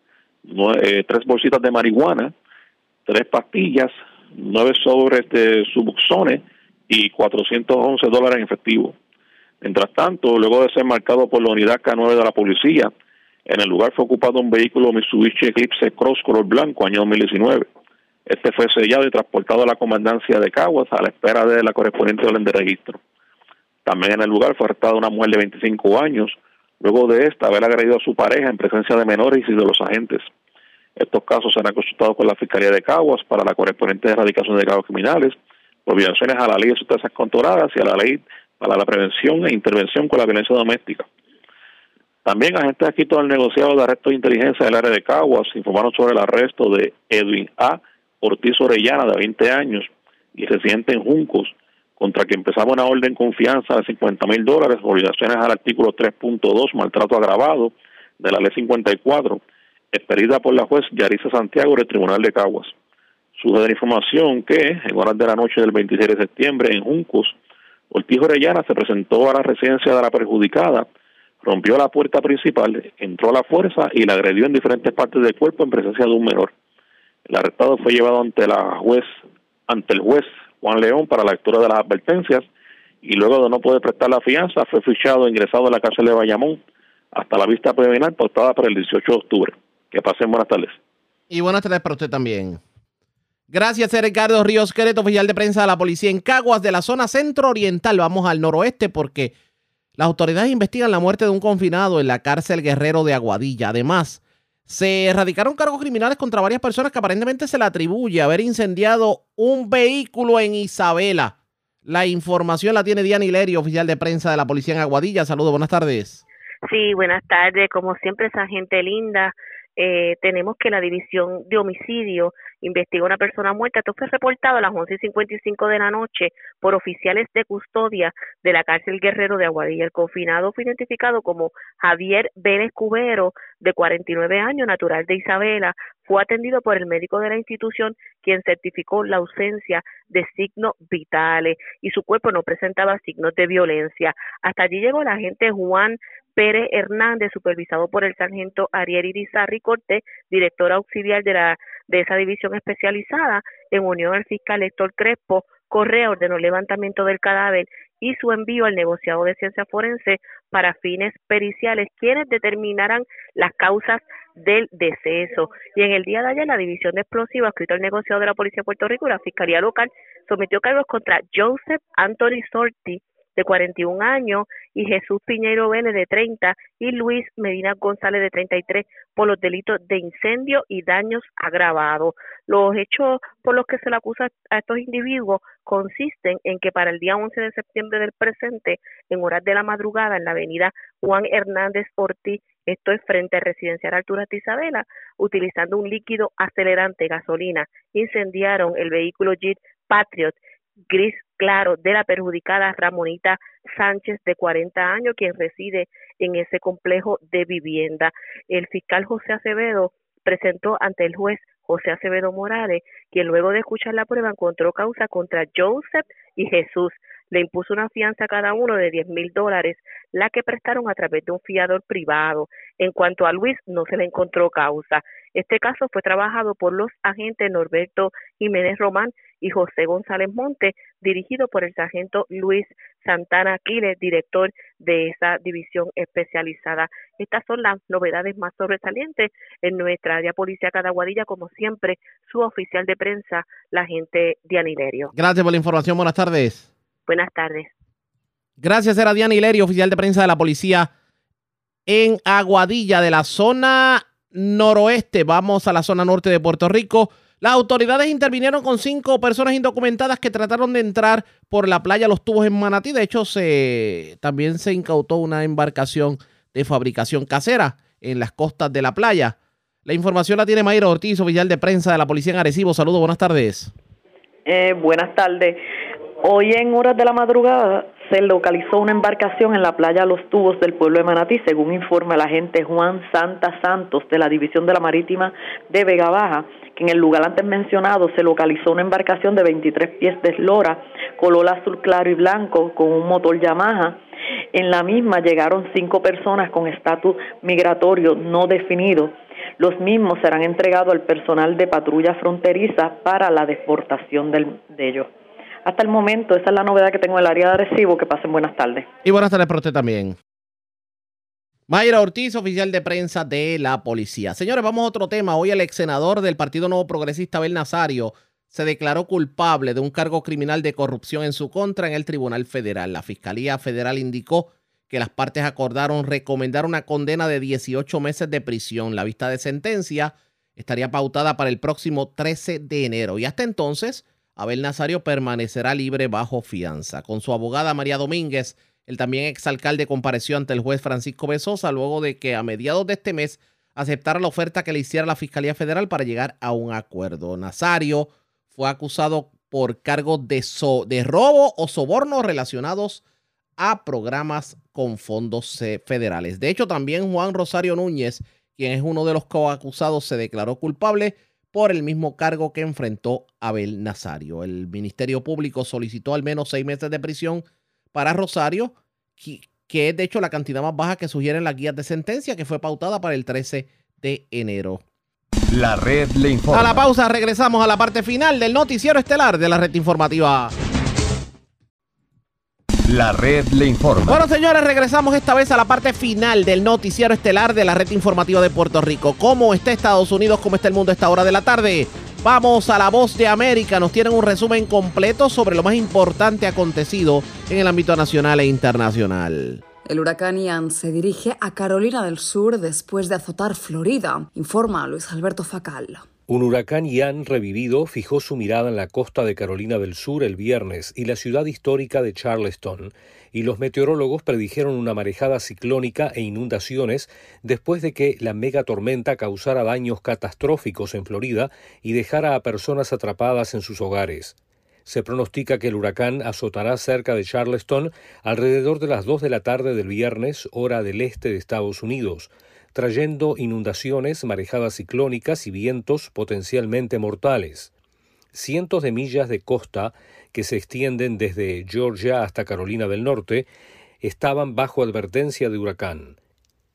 eh, tres bolsitas de marihuana, tres pastillas, nueve sobres de subuxones y 411 dólares en efectivo. Mientras tanto, luego de ser marcado por la unidad K9 de la policía, en el lugar fue ocupado un vehículo Mitsubishi Eclipse Cross color blanco, año 2019. Este fue sellado y transportado a la comandancia de Caguas a la espera de la correspondiente orden de registro. También en el lugar fue arrestada una mujer de 25 años, luego de esta haber agredido a su pareja en presencia de menores y de los agentes. Estos casos serán consultados con la Fiscalía de Caguas para la correspondiente erradicación de cargos criminales, por violaciones a la ley de sustancias controladas y a la ley para la prevención e intervención con la violencia doméstica. También agentes aquí todo el negociado de arresto de inteligencia del área de Caguas informaron sobre el arresto de Edwin A. Ortiz Orellana, de 20 años, y residente en Juncos, contra quien empezaba una orden confianza de 50 mil dólares por violaciones al artículo 3.2, maltrato agravado de la ley 54, expedida por la juez Yarisa Santiago del Tribunal de Caguas. Surge de la información que, en horas de la noche del 26 de septiembre, en Juncos, Ortiz Orellana se presentó a la residencia de la perjudicada, rompió la puerta principal, entró a la fuerza y la agredió en diferentes partes del cuerpo en presencia de un menor. El arrestado fue llevado ante la juez, ante el juez Juan León para la lectura de las advertencias y luego de no poder prestar la fianza fue fichado e ingresado en la cárcel de Bayamón hasta la vista preliminar pautada para el 18 de octubre. Que pasen buenas tardes. Y buenas tardes para usted también. Gracias, Ricardo Ríos Queret, oficial de prensa de la policía en Caguas, de la zona centro-oriental. Vamos al noroeste porque las autoridades investigan la muerte de un confinado en la cárcel Guerrero de Aguadilla. Además, se erradicaron cargos criminales contra varias personas que aparentemente se le atribuye haber incendiado un vehículo en Isabela. La información la tiene Diana Hilerio, oficial de prensa de la policía en Aguadilla. Saludos, buenas tardes. Sí, buenas tardes. Como siempre, esa gente linda. Eh, tenemos que la división de homicidio investiga una persona muerta. Esto fue reportado a las 11.55 de la noche por oficiales de custodia de la cárcel Guerrero de Aguadilla. El confinado fue identificado como Javier Vélez Cubero, de 49 años, natural de Isabela. Fue atendido por el médico de la institución, quien certificó la ausencia de signos vitales y su cuerpo no presentaba signos de violencia. Hasta allí llegó el agente Juan Pérez Hernández, supervisado por el sargento Ariel Irizarri Cortés, director auxiliar de la de esa división especializada, en unión al fiscal Héctor Crespo, Correa ordenó el levantamiento del cadáver y su envío al negociado de ciencia forense para fines periciales, quienes determinarán las causas del deceso. Y en el día de ayer, la División de Explosivos, escrito al negociado de la Policía de Puerto Rico la Fiscalía Local, sometió cargos contra Joseph Anthony Sorti, de 41 años, y Jesús Piñeiro Vélez, de 30, y Luis Medina González, de 33, por los delitos de incendio y daños agravados. Los hechos por los que se le acusa a estos individuos consisten en que para el día 11 de septiembre del presente, en horas de la madrugada, en la avenida Juan Hernández Ortiz, esto es frente al residencial Altura de Isabela, utilizando un líquido acelerante, gasolina, incendiaron el vehículo Jeep Patriot gris claro de la perjudicada Ramonita Sánchez de 40 años, quien reside en ese complejo de vivienda. El fiscal José Acevedo presentó ante el juez José Acevedo Morales, quien luego de escuchar la prueba encontró causa contra Joseph y Jesús. Le impuso una fianza a cada uno de 10 mil dólares, la que prestaron a través de un fiador privado. En cuanto a Luis, no se le encontró causa. Este caso fue trabajado por los agentes Norberto Jiménez Román y José González Monte, dirigido por el sargento Luis Santana Aquiles, director de esa división especializada. Estas son las novedades más sobresalientes en nuestra área policíaca de Aguadilla, como siempre, su oficial de prensa, la agente Diana Hilerio. Gracias por la información. Buenas tardes. Buenas tardes. Gracias, era Diana Hilerio, oficial de prensa de la policía en Aguadilla, de la zona noroeste. Vamos a la zona norte de Puerto Rico. Las autoridades intervinieron con cinco personas indocumentadas que trataron de entrar por la playa Los Tubos en Manatí. De hecho, se, también se incautó una embarcación de fabricación casera en las costas de la playa. La información la tiene Mayra Ortiz, oficial de prensa de la Policía en Arecibo. Saludos, buenas tardes. Eh, buenas tardes. Hoy en horas de la madrugada se localizó una embarcación en la playa Los Tubos del pueblo de Manatí, según informa el agente Juan Santa Santos de la División de la Marítima de Vega Baja, que en el lugar antes mencionado se localizó una embarcación de 23 pies de eslora, color azul claro y blanco, con un motor Yamaha. En la misma llegaron cinco personas con estatus migratorio no definido. Los mismos serán entregados al personal de patrulla fronteriza para la deportación de ellos. Hasta el momento, esa es la novedad que tengo en el área de Arecibo. Que pasen buenas tardes. Y buenas tardes para usted también. Mayra Ortiz, oficial de prensa de la policía. Señores, vamos a otro tema. Hoy el ex senador del Partido Nuevo Progresista, Abel Nazario, se declaró culpable de un cargo criminal de corrupción en su contra en el Tribunal Federal. La Fiscalía Federal indicó que las partes acordaron recomendar una condena de 18 meses de prisión. La vista de sentencia estaría pautada para el próximo 13 de enero. Y hasta entonces, Abel Nazario permanecerá libre bajo fianza. Con su abogada María Domínguez, el también exalcalde compareció ante el juez Francisco Besosa luego de que a mediados de este mes aceptara la oferta que le hiciera la Fiscalía Federal para llegar a un acuerdo. Nazario fue acusado por cargos de, de robo o soborno relacionados a programas con fondos eh, federales. De hecho, también Juan Rosario Núñez, quien es uno de los coacusados, se declaró culpable por el mismo cargo que enfrentó Abel Nazario. El Ministerio Público solicitó al menos seis meses de prisión para Rosario, que es de hecho la cantidad más baja que sugieren las guías de sentencia, que fue pautada para el 13 de enero. La red le informa. A la pausa regresamos a la parte final del noticiero estelar de la red informativa. La red le informa. Bueno, señores, regresamos esta vez a la parte final del noticiero estelar de la red informativa de Puerto Rico. ¿Cómo está Estados Unidos? ¿Cómo está el mundo a esta hora de la tarde? Vamos a la voz de América. Nos tienen un resumen completo sobre lo más importante acontecido en el ámbito nacional e internacional. El huracán Ian se dirige a Carolina del Sur después de azotar Florida, informa Luis Alberto Facal. Un huracán Ian revivido fijó su mirada en la costa de Carolina del Sur el viernes y la ciudad histórica de Charleston, y los meteorólogos predijeron una marejada ciclónica e inundaciones después de que la megatormenta causara daños catastróficos en Florida y dejara a personas atrapadas en sus hogares. Se pronostica que el huracán azotará cerca de Charleston alrededor de las 2 de la tarde del viernes, hora del este de Estados Unidos trayendo inundaciones, marejadas ciclónicas y vientos potencialmente mortales. Cientos de millas de costa que se extienden desde Georgia hasta Carolina del Norte estaban bajo advertencia de huracán.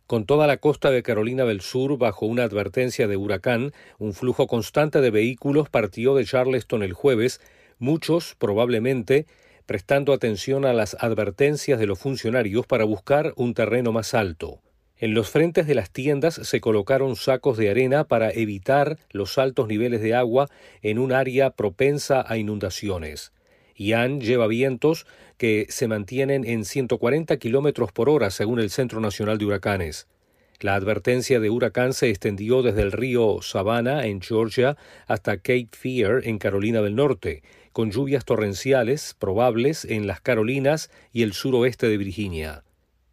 Con toda la costa de Carolina del Sur bajo una advertencia de huracán, un flujo constante de vehículos partió de Charleston el jueves, muchos probablemente prestando atención a las advertencias de los funcionarios para buscar un terreno más alto. En los frentes de las tiendas se colocaron sacos de arena para evitar los altos niveles de agua en un área propensa a inundaciones. Ian lleva vientos que se mantienen en 140 kilómetros por hora según el Centro Nacional de Huracanes. La advertencia de huracán se extendió desde el río Savannah en Georgia hasta Cape Fear en Carolina del Norte, con lluvias torrenciales probables en las Carolinas y el suroeste de Virginia.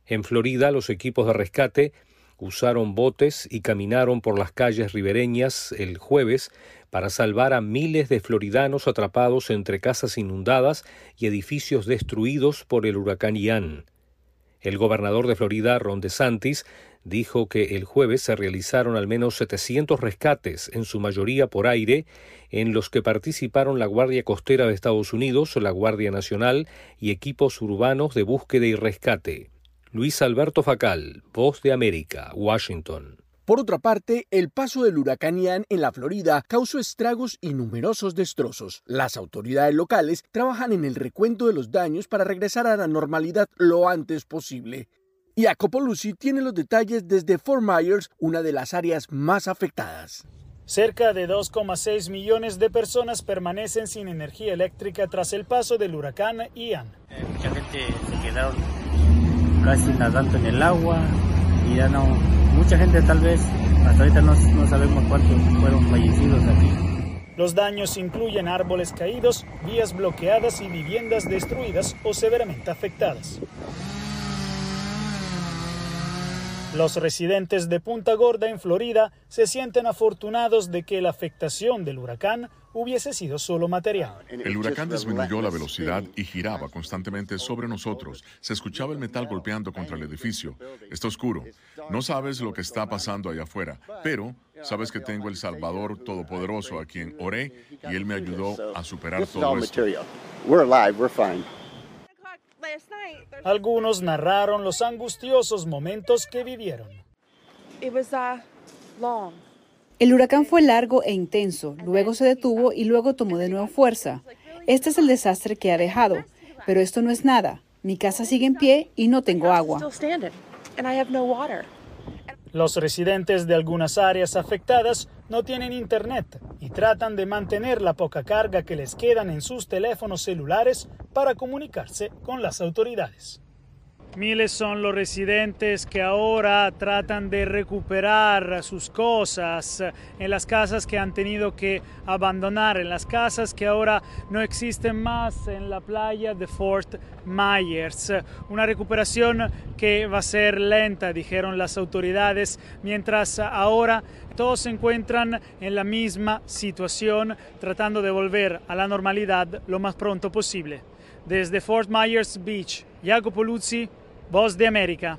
En Florida, los equipos de rescate usaron botes y caminaron por las calles ribereñas el jueves para salvar a miles de floridanos atrapados entre casas inundadas y edificios destruidos por el huracán Ian. El gobernador de Florida, Ron DeSantis, dijo que el jueves se realizaron al menos 700 rescates, en su mayoría por aire, en los que participaron la Guardia Costera de Estados Unidos, la Guardia Nacional y equipos urbanos de búsqueda y rescate. Luis Alberto Facal, Voz de América, Washington. Por otra parte, el paso del huracán Ian en la Florida causó estragos y numerosos destrozos. Las autoridades locales trabajan en el recuento de los daños para regresar a la normalidad lo antes posible. Jacopo Lucy tiene los detalles desde Fort Myers, una de las áreas más afectadas. Cerca de 2,6 millones de personas permanecen sin energía eléctrica tras el paso del huracán Ian. Eh, mucha gente se quedaron casi nadando en el agua y ya no, mucha gente tal vez, hasta ahorita no, no sabemos cuántos fueron fallecidos aquí. Los daños incluyen árboles caídos, vías bloqueadas y viviendas destruidas o severamente afectadas. Los residentes de Punta Gorda, en Florida, se sienten afortunados de que la afectación del huracán hubiese sido solo material. El huracán disminuyó la velocidad y giraba constantemente sobre nosotros. Se escuchaba el metal golpeando contra el edificio. Está oscuro. No sabes lo que está pasando allá afuera, pero sabes que tengo el Salvador Todopoderoso a quien oré y él me ayudó a superar todo esto. Algunos narraron los angustiosos momentos que vivieron. El huracán fue largo e intenso, luego se detuvo y luego tomó de nuevo fuerza. Este es el desastre que ha dejado, pero esto no es nada. Mi casa sigue en pie y no tengo agua. Los residentes de algunas áreas afectadas no tienen internet y tratan de mantener la poca carga que les quedan en sus teléfonos celulares para comunicarse con las autoridades. Miles son los residentes que ahora tratan de recuperar sus cosas en las casas que han tenido que abandonar, en las casas que ahora no existen más en la playa de Fort Myers. Una recuperación que va a ser lenta, dijeron las autoridades, mientras ahora todos se encuentran en la misma situación, tratando de volver a la normalidad lo más pronto posible. Desde Fort Myers Beach, Jacopo Luzzi, Voz de América.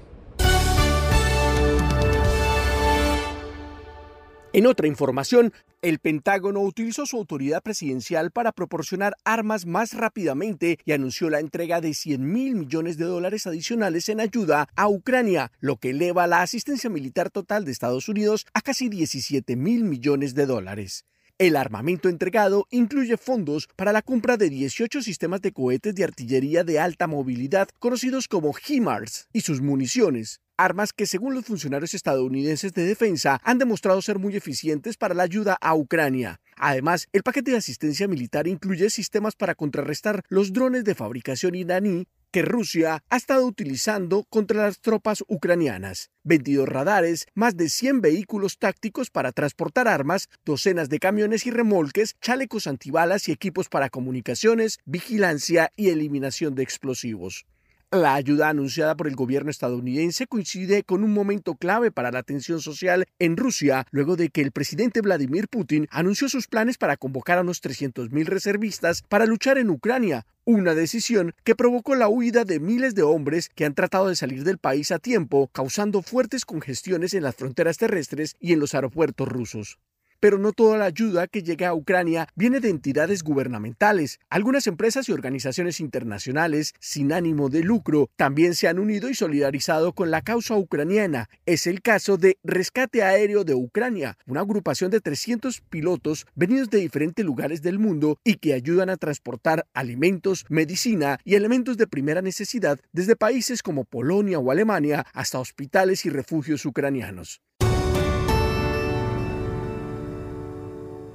En otra información, el Pentágono utilizó su autoridad presidencial para proporcionar armas más rápidamente y anunció la entrega de 100 mil millones de dólares adicionales en ayuda a Ucrania, lo que eleva la asistencia militar total de Estados Unidos a casi 17 mil millones de dólares. El armamento entregado incluye fondos para la compra de 18 sistemas de cohetes de artillería de alta movilidad conocidos como HIMARS y sus municiones, armas que según los funcionarios estadounidenses de defensa han demostrado ser muy eficientes para la ayuda a Ucrania. Además, el paquete de asistencia militar incluye sistemas para contrarrestar los drones de fabricación iraní que Rusia ha estado utilizando contra las tropas ucranianas. 22 radares, más de 100 vehículos tácticos para transportar armas, docenas de camiones y remolques, chalecos antibalas y equipos para comunicaciones, vigilancia y eliminación de explosivos. La ayuda anunciada por el gobierno estadounidense coincide con un momento clave para la tensión social en Rusia, luego de que el presidente Vladimir Putin anunció sus planes para convocar a unos 300.000 reservistas para luchar en Ucrania, una decisión que provocó la huida de miles de hombres que han tratado de salir del país a tiempo, causando fuertes congestiones en las fronteras terrestres y en los aeropuertos rusos pero no toda la ayuda que llega a Ucrania viene de entidades gubernamentales. Algunas empresas y organizaciones internacionales sin ánimo de lucro también se han unido y solidarizado con la causa ucraniana. Es el caso de Rescate Aéreo de Ucrania, una agrupación de 300 pilotos venidos de diferentes lugares del mundo y que ayudan a transportar alimentos, medicina y elementos de primera necesidad desde países como Polonia o Alemania hasta hospitales y refugios ucranianos.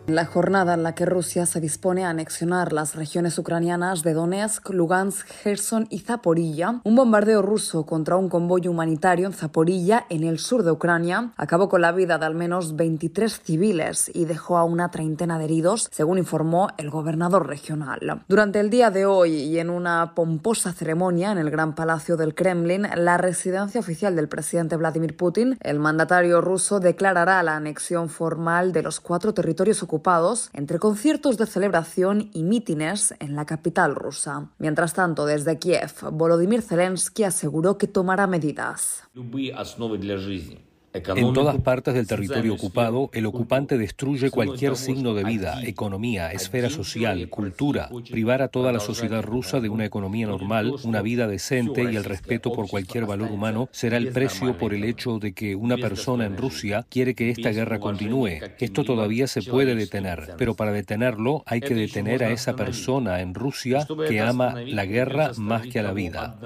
La jornada en la que Rusia se dispone a anexionar las regiones ucranianas de Donetsk, Lugansk, Gerson y Zaporilla, un bombardeo ruso contra un convoy humanitario en Zaporilla, en el sur de Ucrania, acabó con la vida de al menos 23 civiles y dejó a una treintena de heridos, según informó el gobernador regional. Durante el día de hoy y en una pomposa ceremonia en el Gran Palacio del Kremlin, la residencia oficial del presidente Vladimir Putin, el mandatario ruso declarará la anexión formal de los cuatro territorios ocupados entre conciertos de celebración y mítines en la capital rusa. Mientras tanto, desde Kiev, Volodymyr Zelensky aseguró que tomará medidas. En todas partes del territorio ocupado, el ocupante destruye cualquier signo de vida, economía, esfera social, cultura. Privar a toda la sociedad rusa de una economía normal, una vida decente y el respeto por cualquier valor humano será el precio por el hecho de que una persona en Rusia quiere que esta guerra continúe. Esto todavía se puede detener, pero para detenerlo hay que detener a esa persona en Rusia que ama la guerra más que a la vida.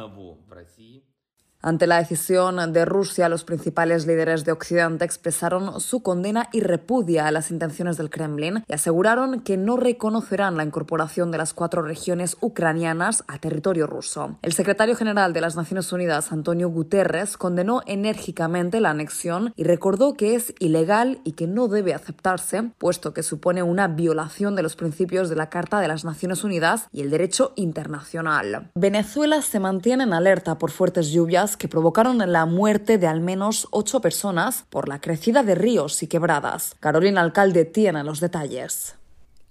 Ante la decisión de Rusia, los principales líderes de Occidente expresaron su condena y repudia a las intenciones del Kremlin y aseguraron que no reconocerán la incorporación de las cuatro regiones ucranianas a territorio ruso. El secretario general de las Naciones Unidas, Antonio Guterres, condenó enérgicamente la anexión y recordó que es ilegal y que no debe aceptarse, puesto que supone una violación de los principios de la Carta de las Naciones Unidas y el derecho internacional. Venezuela se mantiene en alerta por fuertes lluvias que provocaron la muerte de al menos ocho personas por la crecida de ríos y quebradas. Carolina Alcalde tiene los detalles.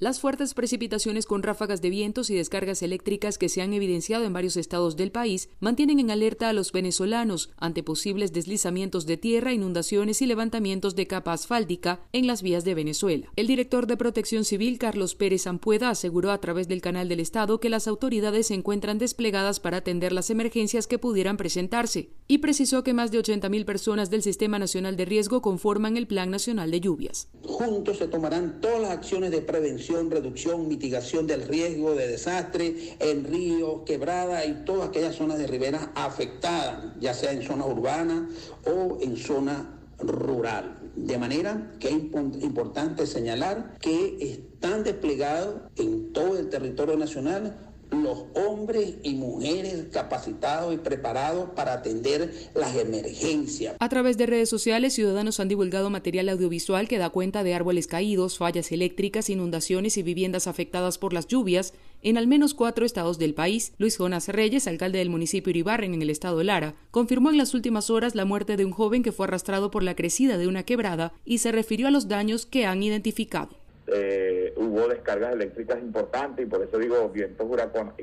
Las fuertes precipitaciones con ráfagas de vientos y descargas eléctricas que se han evidenciado en varios estados del país mantienen en alerta a los venezolanos ante posibles deslizamientos de tierra, inundaciones y levantamientos de capa asfáltica en las vías de Venezuela. El director de Protección Civil, Carlos Pérez Ampueda, aseguró a través del canal del Estado que las autoridades se encuentran desplegadas para atender las emergencias que pudieran presentarse y precisó que más de 80.000 personas del Sistema Nacional de Riesgo conforman el Plan Nacional de Lluvias. Juntos se tomarán todas las acciones de prevención reducción, mitigación del riesgo de desastre en ríos, quebradas y todas aquellas zonas de ribera afectadas, ya sea en zona urbana o en zona rural. De manera que es importante señalar que están desplegados en todo el territorio nacional los hombres y mujeres capacitados y preparados para atender las emergencias. A través de redes sociales, ciudadanos han divulgado material audiovisual que da cuenta de árboles caídos, fallas eléctricas, inundaciones y viviendas afectadas por las lluvias en al menos cuatro estados del país. Luis Jonas Reyes, alcalde del municipio Iribarren en el estado Lara, confirmó en las últimas horas la muerte de un joven que fue arrastrado por la crecida de una quebrada y se refirió a los daños que han identificado. Eh, hubo descargas eléctricas importantes y por eso digo vientos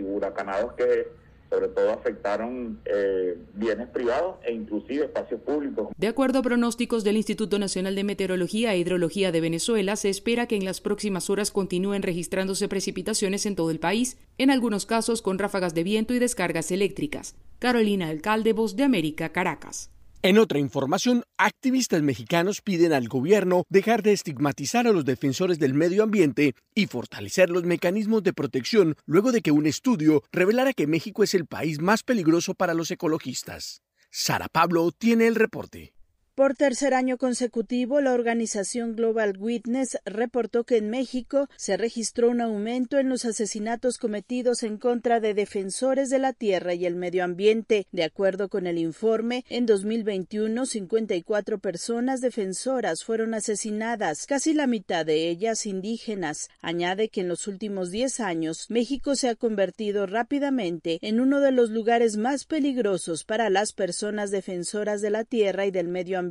huracanados que sobre todo afectaron eh, bienes privados e inclusive espacios públicos. De acuerdo a pronósticos del Instituto Nacional de Meteorología e Hidrología de Venezuela, se espera que en las próximas horas continúen registrándose precipitaciones en todo el país, en algunos casos con ráfagas de viento y descargas eléctricas. Carolina Alcalde, Voz de América, Caracas. En otra información, activistas mexicanos piden al gobierno dejar de estigmatizar a los defensores del medio ambiente y fortalecer los mecanismos de protección luego de que un estudio revelara que México es el país más peligroso para los ecologistas. Sara Pablo tiene el reporte. Por tercer año consecutivo, la organización Global Witness reportó que en México se registró un aumento en los asesinatos cometidos en contra de defensores de la tierra y el medio ambiente. De acuerdo con el informe, en 2021, 54 personas defensoras fueron asesinadas, casi la mitad de ellas indígenas. Añade que en los últimos 10 años, México se ha convertido rápidamente en uno de los lugares más peligrosos para las personas defensoras de la tierra y del medio ambiente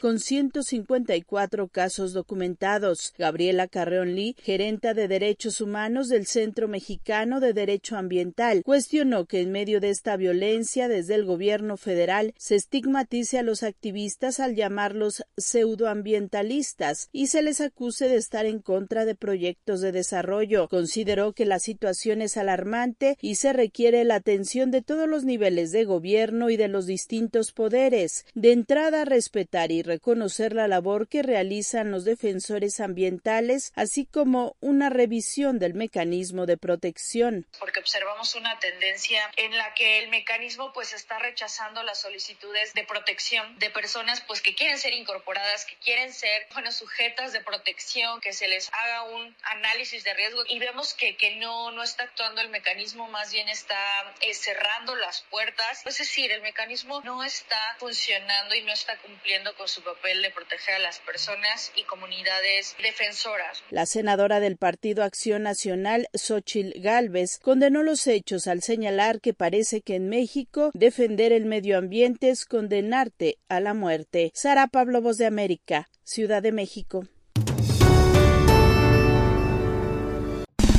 con 154 casos documentados. Gabriela Carreón Lee, gerenta de Derechos Humanos del Centro Mexicano de Derecho Ambiental, cuestionó que en medio de esta violencia desde el gobierno federal se estigmatice a los activistas al llamarlos pseudoambientalistas y se les acuse de estar en contra de proyectos de desarrollo. Consideró que la situación es alarmante y se requiere la atención de todos los niveles de gobierno y de los distintos poderes. De entrada, respetar y reconocer la labor que realizan los defensores ambientales, así como una revisión del mecanismo de protección. Porque observamos una tendencia en la que el mecanismo pues está rechazando las solicitudes de protección de personas pues que quieren ser incorporadas, que quieren ser bueno, sujetas de protección, que se les haga un análisis de riesgo y vemos que, que no, no está actuando el mecanismo, más bien está eh, cerrando las puertas. Es decir, el mecanismo no está funcionando y no está cumpliendo cumpliendo con su papel de proteger a las personas y comunidades defensoras. La senadora del Partido Acción Nacional, Xochil Gálvez, condenó los hechos al señalar que parece que en México defender el medio ambiente es condenarte a la muerte. Sara Pablo Voz de América, Ciudad de México.